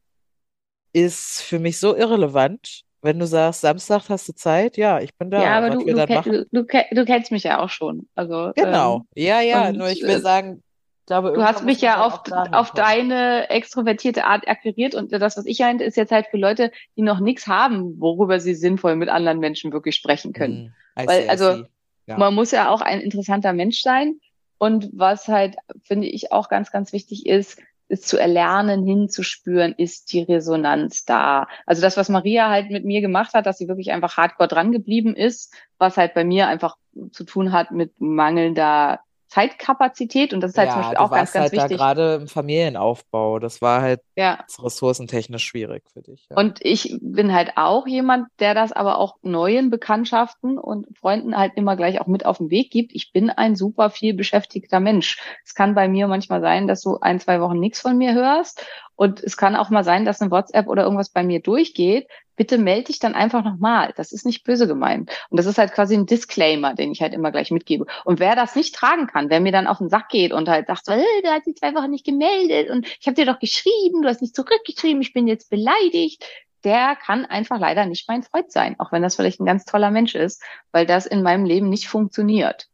Speaker 3: ist für mich so irrelevant. Wenn du sagst, Samstag hast du Zeit, ja, ich bin da.
Speaker 4: Ja, aber du, du, kenn- du, du, kenn- du kennst mich ja auch schon. Also,
Speaker 3: Genau.
Speaker 4: ähm,
Speaker 3: Ja, ja, nur ich will
Speaker 4: äh,
Speaker 3: sagen, glaube,
Speaker 4: Du hast mich ja
Speaker 3: dann
Speaker 4: auf, auf deine extrovertierte Art akquiriert und das, was ich meinte, ist jetzt halt für Leute, die noch nichts haben, worüber sie sinnvoll mit anderen Menschen wirklich sprechen können. Weil,
Speaker 3: see, I
Speaker 4: also.
Speaker 3: Ja.
Speaker 4: Man muss ja auch ein interessanter Mensch sein. Und was halt, finde ich, auch ganz, ganz wichtig ist, ist zu erlernen, hinzuspüren, ist die Resonanz da. Also das, was Maria halt mit mir gemacht hat, dass sie wirklich einfach hardcore dran geblieben ist, was halt bei mir einfach zu tun hat mit mangelnder Zeitkapazität. Und das ist halt zum
Speaker 3: Ja,
Speaker 4: Beispiel
Speaker 3: du
Speaker 4: auch ganz,
Speaker 3: warst
Speaker 4: ganz
Speaker 3: halt da
Speaker 4: wichtig.
Speaker 3: gerade im Familienaufbau. Das war halt
Speaker 4: Ja.
Speaker 3: ressourcentechnisch schwierig für dich. Ja.
Speaker 4: Und ich bin halt auch jemand, der das aber auch neuen Bekanntschaften und Freunden halt immer gleich auch mit auf den Weg gibt. Ich bin ein super viel beschäftigter Mensch. Es kann bei mir manchmal sein, dass du ein, zwei Wochen nichts von mir hörst. Und es kann auch mal sein, dass eine WhatsApp oder irgendwas bei mir durchgeht. Bitte melde dich dann einfach nochmal. Das ist nicht böse gemeint. Und das ist halt quasi ein Disclaimer, den ich halt immer gleich mitgebe. Und wer das nicht tragen kann, wer mir dann auf den Sack geht und halt sagt, so, äh, der hat sich zwei Wochen nicht gemeldet und ich habe dir doch geschrieben, du hast nicht zurückgeschrieben, ich bin jetzt beleidigt, der kann einfach leider nicht mein Freund sein, auch wenn das vielleicht ein ganz toller Mensch ist, weil das in meinem Leben nicht funktioniert.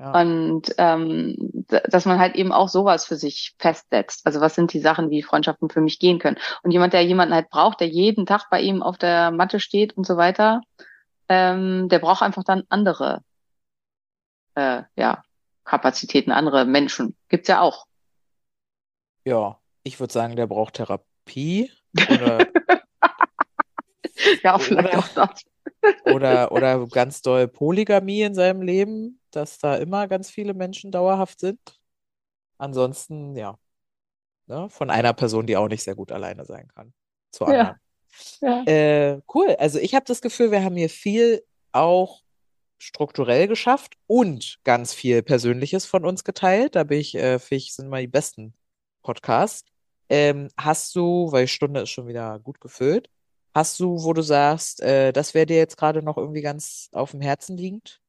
Speaker 3: Ja.
Speaker 4: Und ähm, dass man halt eben auch sowas für sich festsetzt. Also was sind die Sachen, wie Freundschaften für mich gehen können. Und jemand, der jemanden halt braucht, der jeden Tag bei ihm auf der Matte steht und so weiter, ähm, der braucht einfach dann andere äh, ja, Kapazitäten, andere Menschen. Gibt's ja auch.
Speaker 3: Ja, ich würde sagen, der braucht Therapie oder, <laughs>
Speaker 4: Ja, vielleicht
Speaker 3: Oder-
Speaker 4: auch das.
Speaker 3: oder, oder ganz doll Polygamie in seinem Leben, dass da immer ganz viele Menschen dauerhaft sind. Ansonsten, ja, ne, von einer Person, die auch nicht sehr gut alleine sein kann, zur
Speaker 4: Ja.
Speaker 3: anderen.
Speaker 4: Ja.
Speaker 3: Äh, cool. Also ich habe das Gefühl, wir haben hier viel auch strukturell geschafft und ganz viel Persönliches von uns geteilt. Da bin ich, äh, finde ich, sind mal die besten Podcasts. Ähm, hast du, weil die Stunde ist schon wieder gut gefüllt, hast du, wo du sagst, äh, das wäre dir jetzt gerade noch irgendwie ganz auf dem Herzen liegend?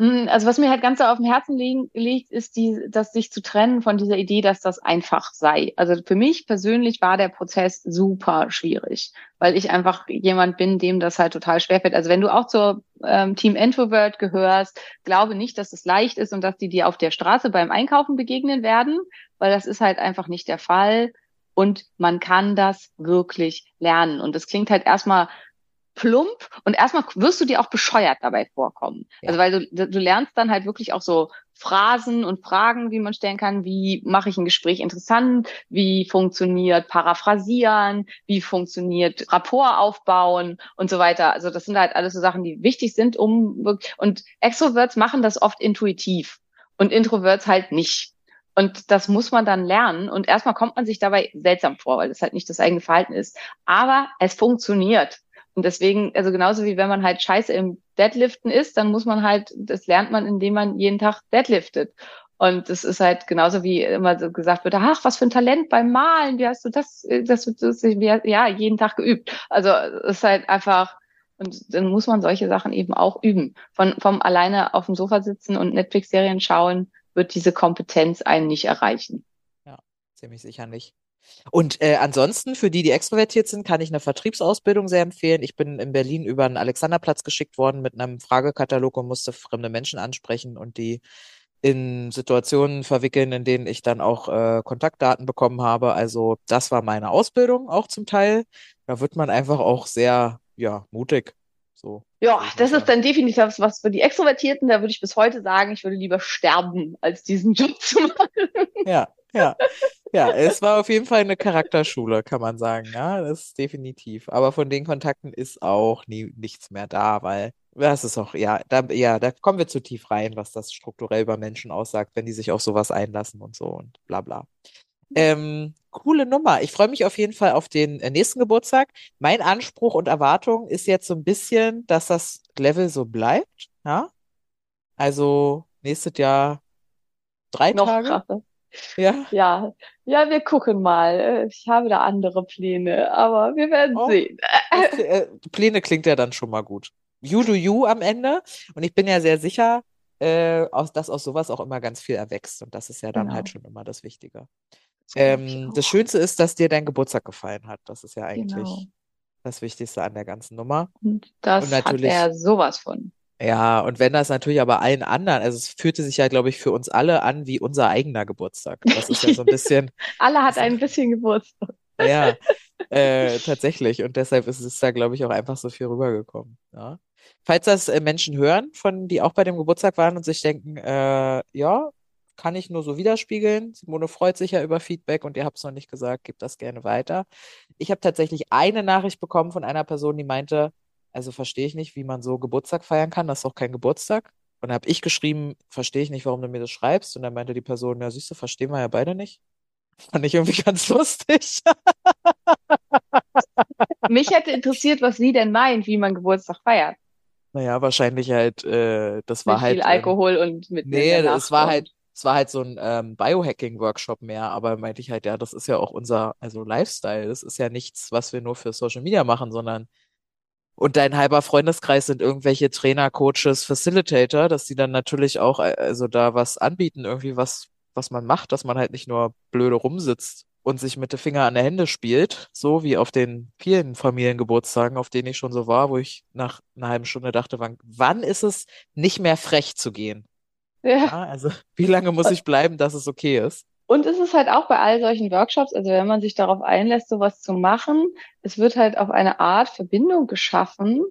Speaker 4: Mm, Also was mir halt ganz auf dem Herzen liegt, ist die, das sich zu trennen von dieser Idee, dass das einfach sei. Also für mich persönlich war der Prozess super schwierig, weil ich einfach jemand bin, dem das halt total schwerfällt. Also wenn du auch zur ähm, Team Introvert gehörst, glaube nicht, dass es leicht ist und dass die dir auf der Straße beim Einkaufen begegnen werden, weil das ist halt einfach nicht der Fall. Und man kann das wirklich lernen. Und das klingt halt erstmal plump und erstmal wirst du dir auch bescheuert dabei vorkommen.
Speaker 3: Ja.
Speaker 4: Also weil du, du lernst dann halt wirklich auch so Phrasen und Fragen, wie man stellen kann, wie mache ich ein Gespräch interessant, wie funktioniert Paraphrasieren, wie funktioniert Rapport aufbauen und so weiter. Also das sind halt alles so Sachen, die wichtig sind, um und Extroverts machen das oft intuitiv und Introverts halt nicht. Und das muss man dann lernen. Und erstmal kommt man sich dabei seltsam vor, weil das halt nicht das eigene Verhalten ist. Aber es funktioniert. Und deswegen, also genauso wie wenn man halt scheiße im Deadliften ist, dann muss man halt, das lernt man, indem man jeden Tag deadliftet. Und das ist halt genauso wie immer so gesagt wird, ach, was für ein Talent beim Malen, wie hast du das, äh, das, wie, ja, jeden Tag geübt. Also es ist halt einfach, und dann muss man solche Sachen eben auch üben. Von, vom alleine auf dem Sofa sitzen und Netflix-Serien schauen, wird diese Kompetenz einen nicht erreichen.
Speaker 3: Ziemlich sicher nicht. Und äh, ansonsten, für die, die extrovertiert sind, kann ich eine Vertriebsausbildung sehr empfehlen. Ich bin in Berlin über den Alexanderplatz geschickt worden mit einem Fragekatalog und musste fremde Menschen ansprechen und die in Situationen verwickeln, in denen ich dann auch äh, Kontaktdaten bekommen habe. Also das war meine Ausbildung auch zum Teil. Da wird man einfach auch sehr, ja, mutig. So.
Speaker 4: Ja, das ist dann definitiv was für die Extrovertierten. Da würde ich bis heute sagen, ich würde lieber sterben, als diesen Job zu <laughs> machen.
Speaker 3: Ja, ja. Ja, es war auf jeden Fall eine Charakterschule, kann man sagen. Ja, das ist definitiv. Aber von den Kontakten ist auch nie nichts mehr da, weil das ist auch, ja, da, ja, da kommen wir zu tief rein, was das strukturell über Menschen aussagt, wenn die sich auf sowas einlassen und so und bla bla. Ähm, coole Nummer. Ich freue mich auf jeden Fall auf den äh, nächsten Geburtstag. Mein Anspruch und Erwartung ist jetzt so ein bisschen, dass das Level so bleibt. Ja? Also nächstes Jahr drei
Speaker 4: Noch
Speaker 3: Tage.
Speaker 4: krasser.
Speaker 3: Ja.
Speaker 4: Ja, ja, wir gucken mal. Ich habe da andere Pläne, aber wir werden
Speaker 3: Oh.
Speaker 4: sehen. <laughs>
Speaker 3: Äh, Pläne klingt ja dann schon mal gut. You do you am Ende. Und ich bin ja sehr sicher, äh, aus, dass aus sowas auch immer ganz viel erwächst. Und das ist ja dann
Speaker 4: Genau.
Speaker 3: halt schon immer das Wichtige.
Speaker 4: Das
Speaker 3: Ähm, das Schönste ist, dass dir dein Geburtstag gefallen hat. Das ist ja eigentlich
Speaker 4: Genau.
Speaker 3: das Wichtigste an der ganzen Nummer.
Speaker 4: Und das
Speaker 3: Und
Speaker 4: hat er sowas von.
Speaker 3: Ja, und wenn das natürlich aber allen anderen, also es fühlte sich ja, glaube ich, für uns alle an wie unser eigener Geburtstag. Das ist ja so ein bisschen, <laughs>
Speaker 4: Alle hat ein bisschen Geburtstag.
Speaker 3: ja, äh, tatsächlich. Und deshalb ist es da, glaube ich, auch einfach so viel rübergekommen. Ja. Falls das äh, Menschen hören, von die auch bei dem Geburtstag waren und sich denken, äh, ja, kann ich nur so widerspiegeln. Simone freut sich ja über Feedback und ihr habt es noch nicht gesagt, gebt das gerne weiter. Ich habe tatsächlich eine Nachricht bekommen von einer Person, die meinte, also verstehe ich nicht, wie man so Geburtstag feiern kann, das ist doch kein Geburtstag. Und dann habe ich geschrieben, verstehe ich nicht, warum du mir das schreibst. Und dann meinte die Person, ja, siehst du, verstehen wir ja beide nicht. <laughs> Fand ich irgendwie ganz lustig. <laughs>
Speaker 4: Mich hätte interessiert, was sie denn meint, wie man Geburtstag feiert.
Speaker 3: Naja, wahrscheinlich halt, äh, das war
Speaker 4: Mit
Speaker 3: halt.
Speaker 4: viel
Speaker 3: ähm,
Speaker 4: Alkohol und mit
Speaker 3: Nee, es war halt, es war halt so ein ähm, Biohacking-Workshop mehr, aber meinte ich halt, ja, das ist ja auch unser, also Lifestyle. Das ist ja nichts, was wir nur für Social Media machen, sondern und dein halber Freundeskreis sind irgendwelche Trainer, Coaches, Facilitator, dass die dann natürlich auch, äh, also da was anbieten, irgendwie was, was man macht, dass man halt nicht nur blöde rumsitzt und sich mit den Finger an der Hände spielt, so wie auf den vielen Familiengeburtstagen, auf denen ich schon so war, wo ich nach einer halben Stunde dachte, wann, wann ist es nicht mehr frech zu gehen?
Speaker 4: Ja.
Speaker 3: Ja, also wie lange muss ich bleiben, dass es okay ist?
Speaker 4: Und es ist halt auch bei all solchen Workshops, also wenn man sich darauf einlässt, sowas zu machen, es wird halt auf eine Art Verbindung geschaffen,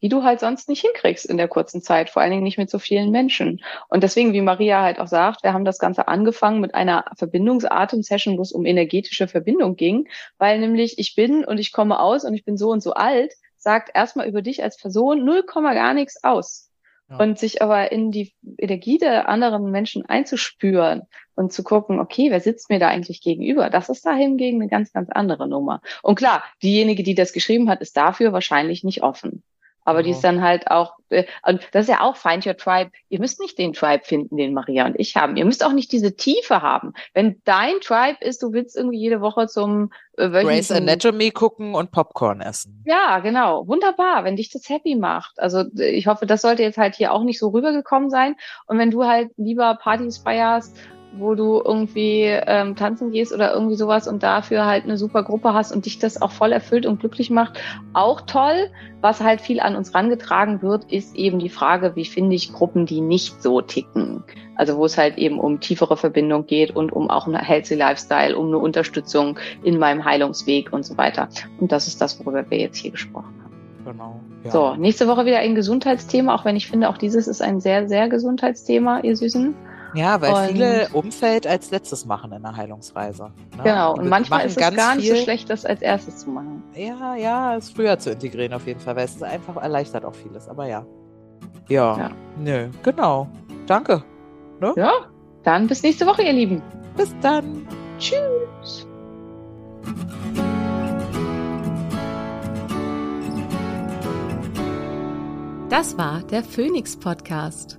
Speaker 4: die du halt sonst nicht hinkriegst in der kurzen Zeit, vor allen Dingen nicht mit so vielen Menschen. Und deswegen, wie Maria halt auch sagt, wir haben das Ganze angefangen mit einer Verbindungsatem-Session, wo es um energetische Verbindung ging, weil nämlich ich bin und ich komme aus und ich bin so und so alt, sagt erstmal über dich als Person null Komma gar nichts aus. Und sich aber in die Energie der anderen Menschen einzuspüren und zu gucken, okay, wer sitzt mir da eigentlich gegenüber? Das ist da hingegen eine ganz, ganz andere Nummer. Und klar, diejenige, die das geschrieben hat, ist dafür wahrscheinlich nicht offen. Aber die
Speaker 3: Ja.
Speaker 4: ist dann halt auch, äh, und das ist ja auch Find Your Tribe. Ihr müsst nicht den Tribe finden, den Maria und ich haben. Ihr müsst auch nicht diese Tiefe haben. Wenn dein Tribe ist, du willst irgendwie jede Woche zum äh,
Speaker 3: Grey's Anatomy gucken und Popcorn essen.
Speaker 4: ja, genau. Wunderbar, wenn dich das happy macht. Also ich hoffe, das sollte jetzt halt hier auch nicht so rübergekommen sein. Und wenn du halt lieber Partys feierst, wo du irgendwie ähm, tanzen gehst oder irgendwie sowas und dafür halt eine super Gruppe hast und dich das auch voll erfüllt und glücklich macht, auch toll. Was halt viel an uns rangetragen wird, ist eben die Frage, wie finde ich Gruppen, die nicht so ticken. Also wo es halt eben um tiefere Verbindung geht und um auch einen healthy Lifestyle, um eine Unterstützung in meinem Heilungsweg und so weiter. Und das ist das, worüber wir jetzt hier gesprochen haben.
Speaker 3: Genau. Ja.
Speaker 4: So, nächste Woche wieder ein Gesundheitsthema, auch wenn ich finde, auch dieses ist ein sehr, sehr Gesundheitsthema, ihr Süßen.
Speaker 3: Ja, weil
Speaker 4: Und-
Speaker 3: viele Umfeld als letztes machen in der Heilungsreise. ne?
Speaker 4: Genau. Und manchmal ist es
Speaker 3: ganz
Speaker 4: gar nicht so schlecht, das als erstes zu machen.
Speaker 3: Ja, ja, es früher zu integrieren auf jeden Fall, weil es ist einfach erleichtert auch vieles. Aber ja. Ja.
Speaker 4: Ja.
Speaker 3: Nö, genau. Danke.
Speaker 4: Ja, dann bis nächste Woche, ihr Lieben.
Speaker 3: Bis dann.
Speaker 4: Tschüss.
Speaker 1: Das war der Phoenix Podcast.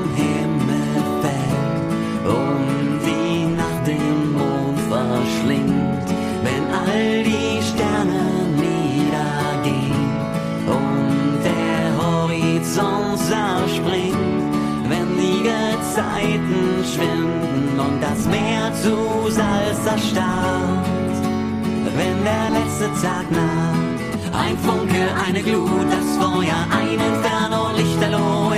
Speaker 5: all die Sterne niedergehen und der Horizont zerspringt, wenn die Gezeiten schwinden und das Meer zu Salz erstarrt, wenn der letzte Tag naht. Ein Funke, eine Glut, das Feuer, ein Inferno, Lichterloh,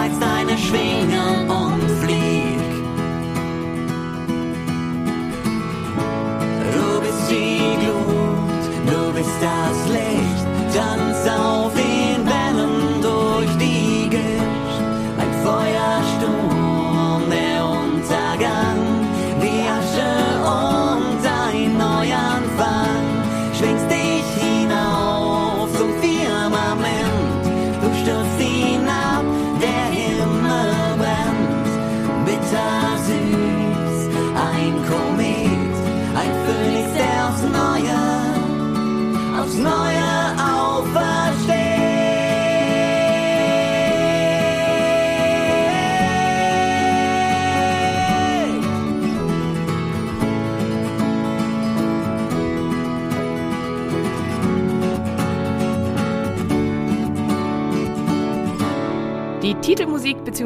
Speaker 5: Spreiz deine Schwingen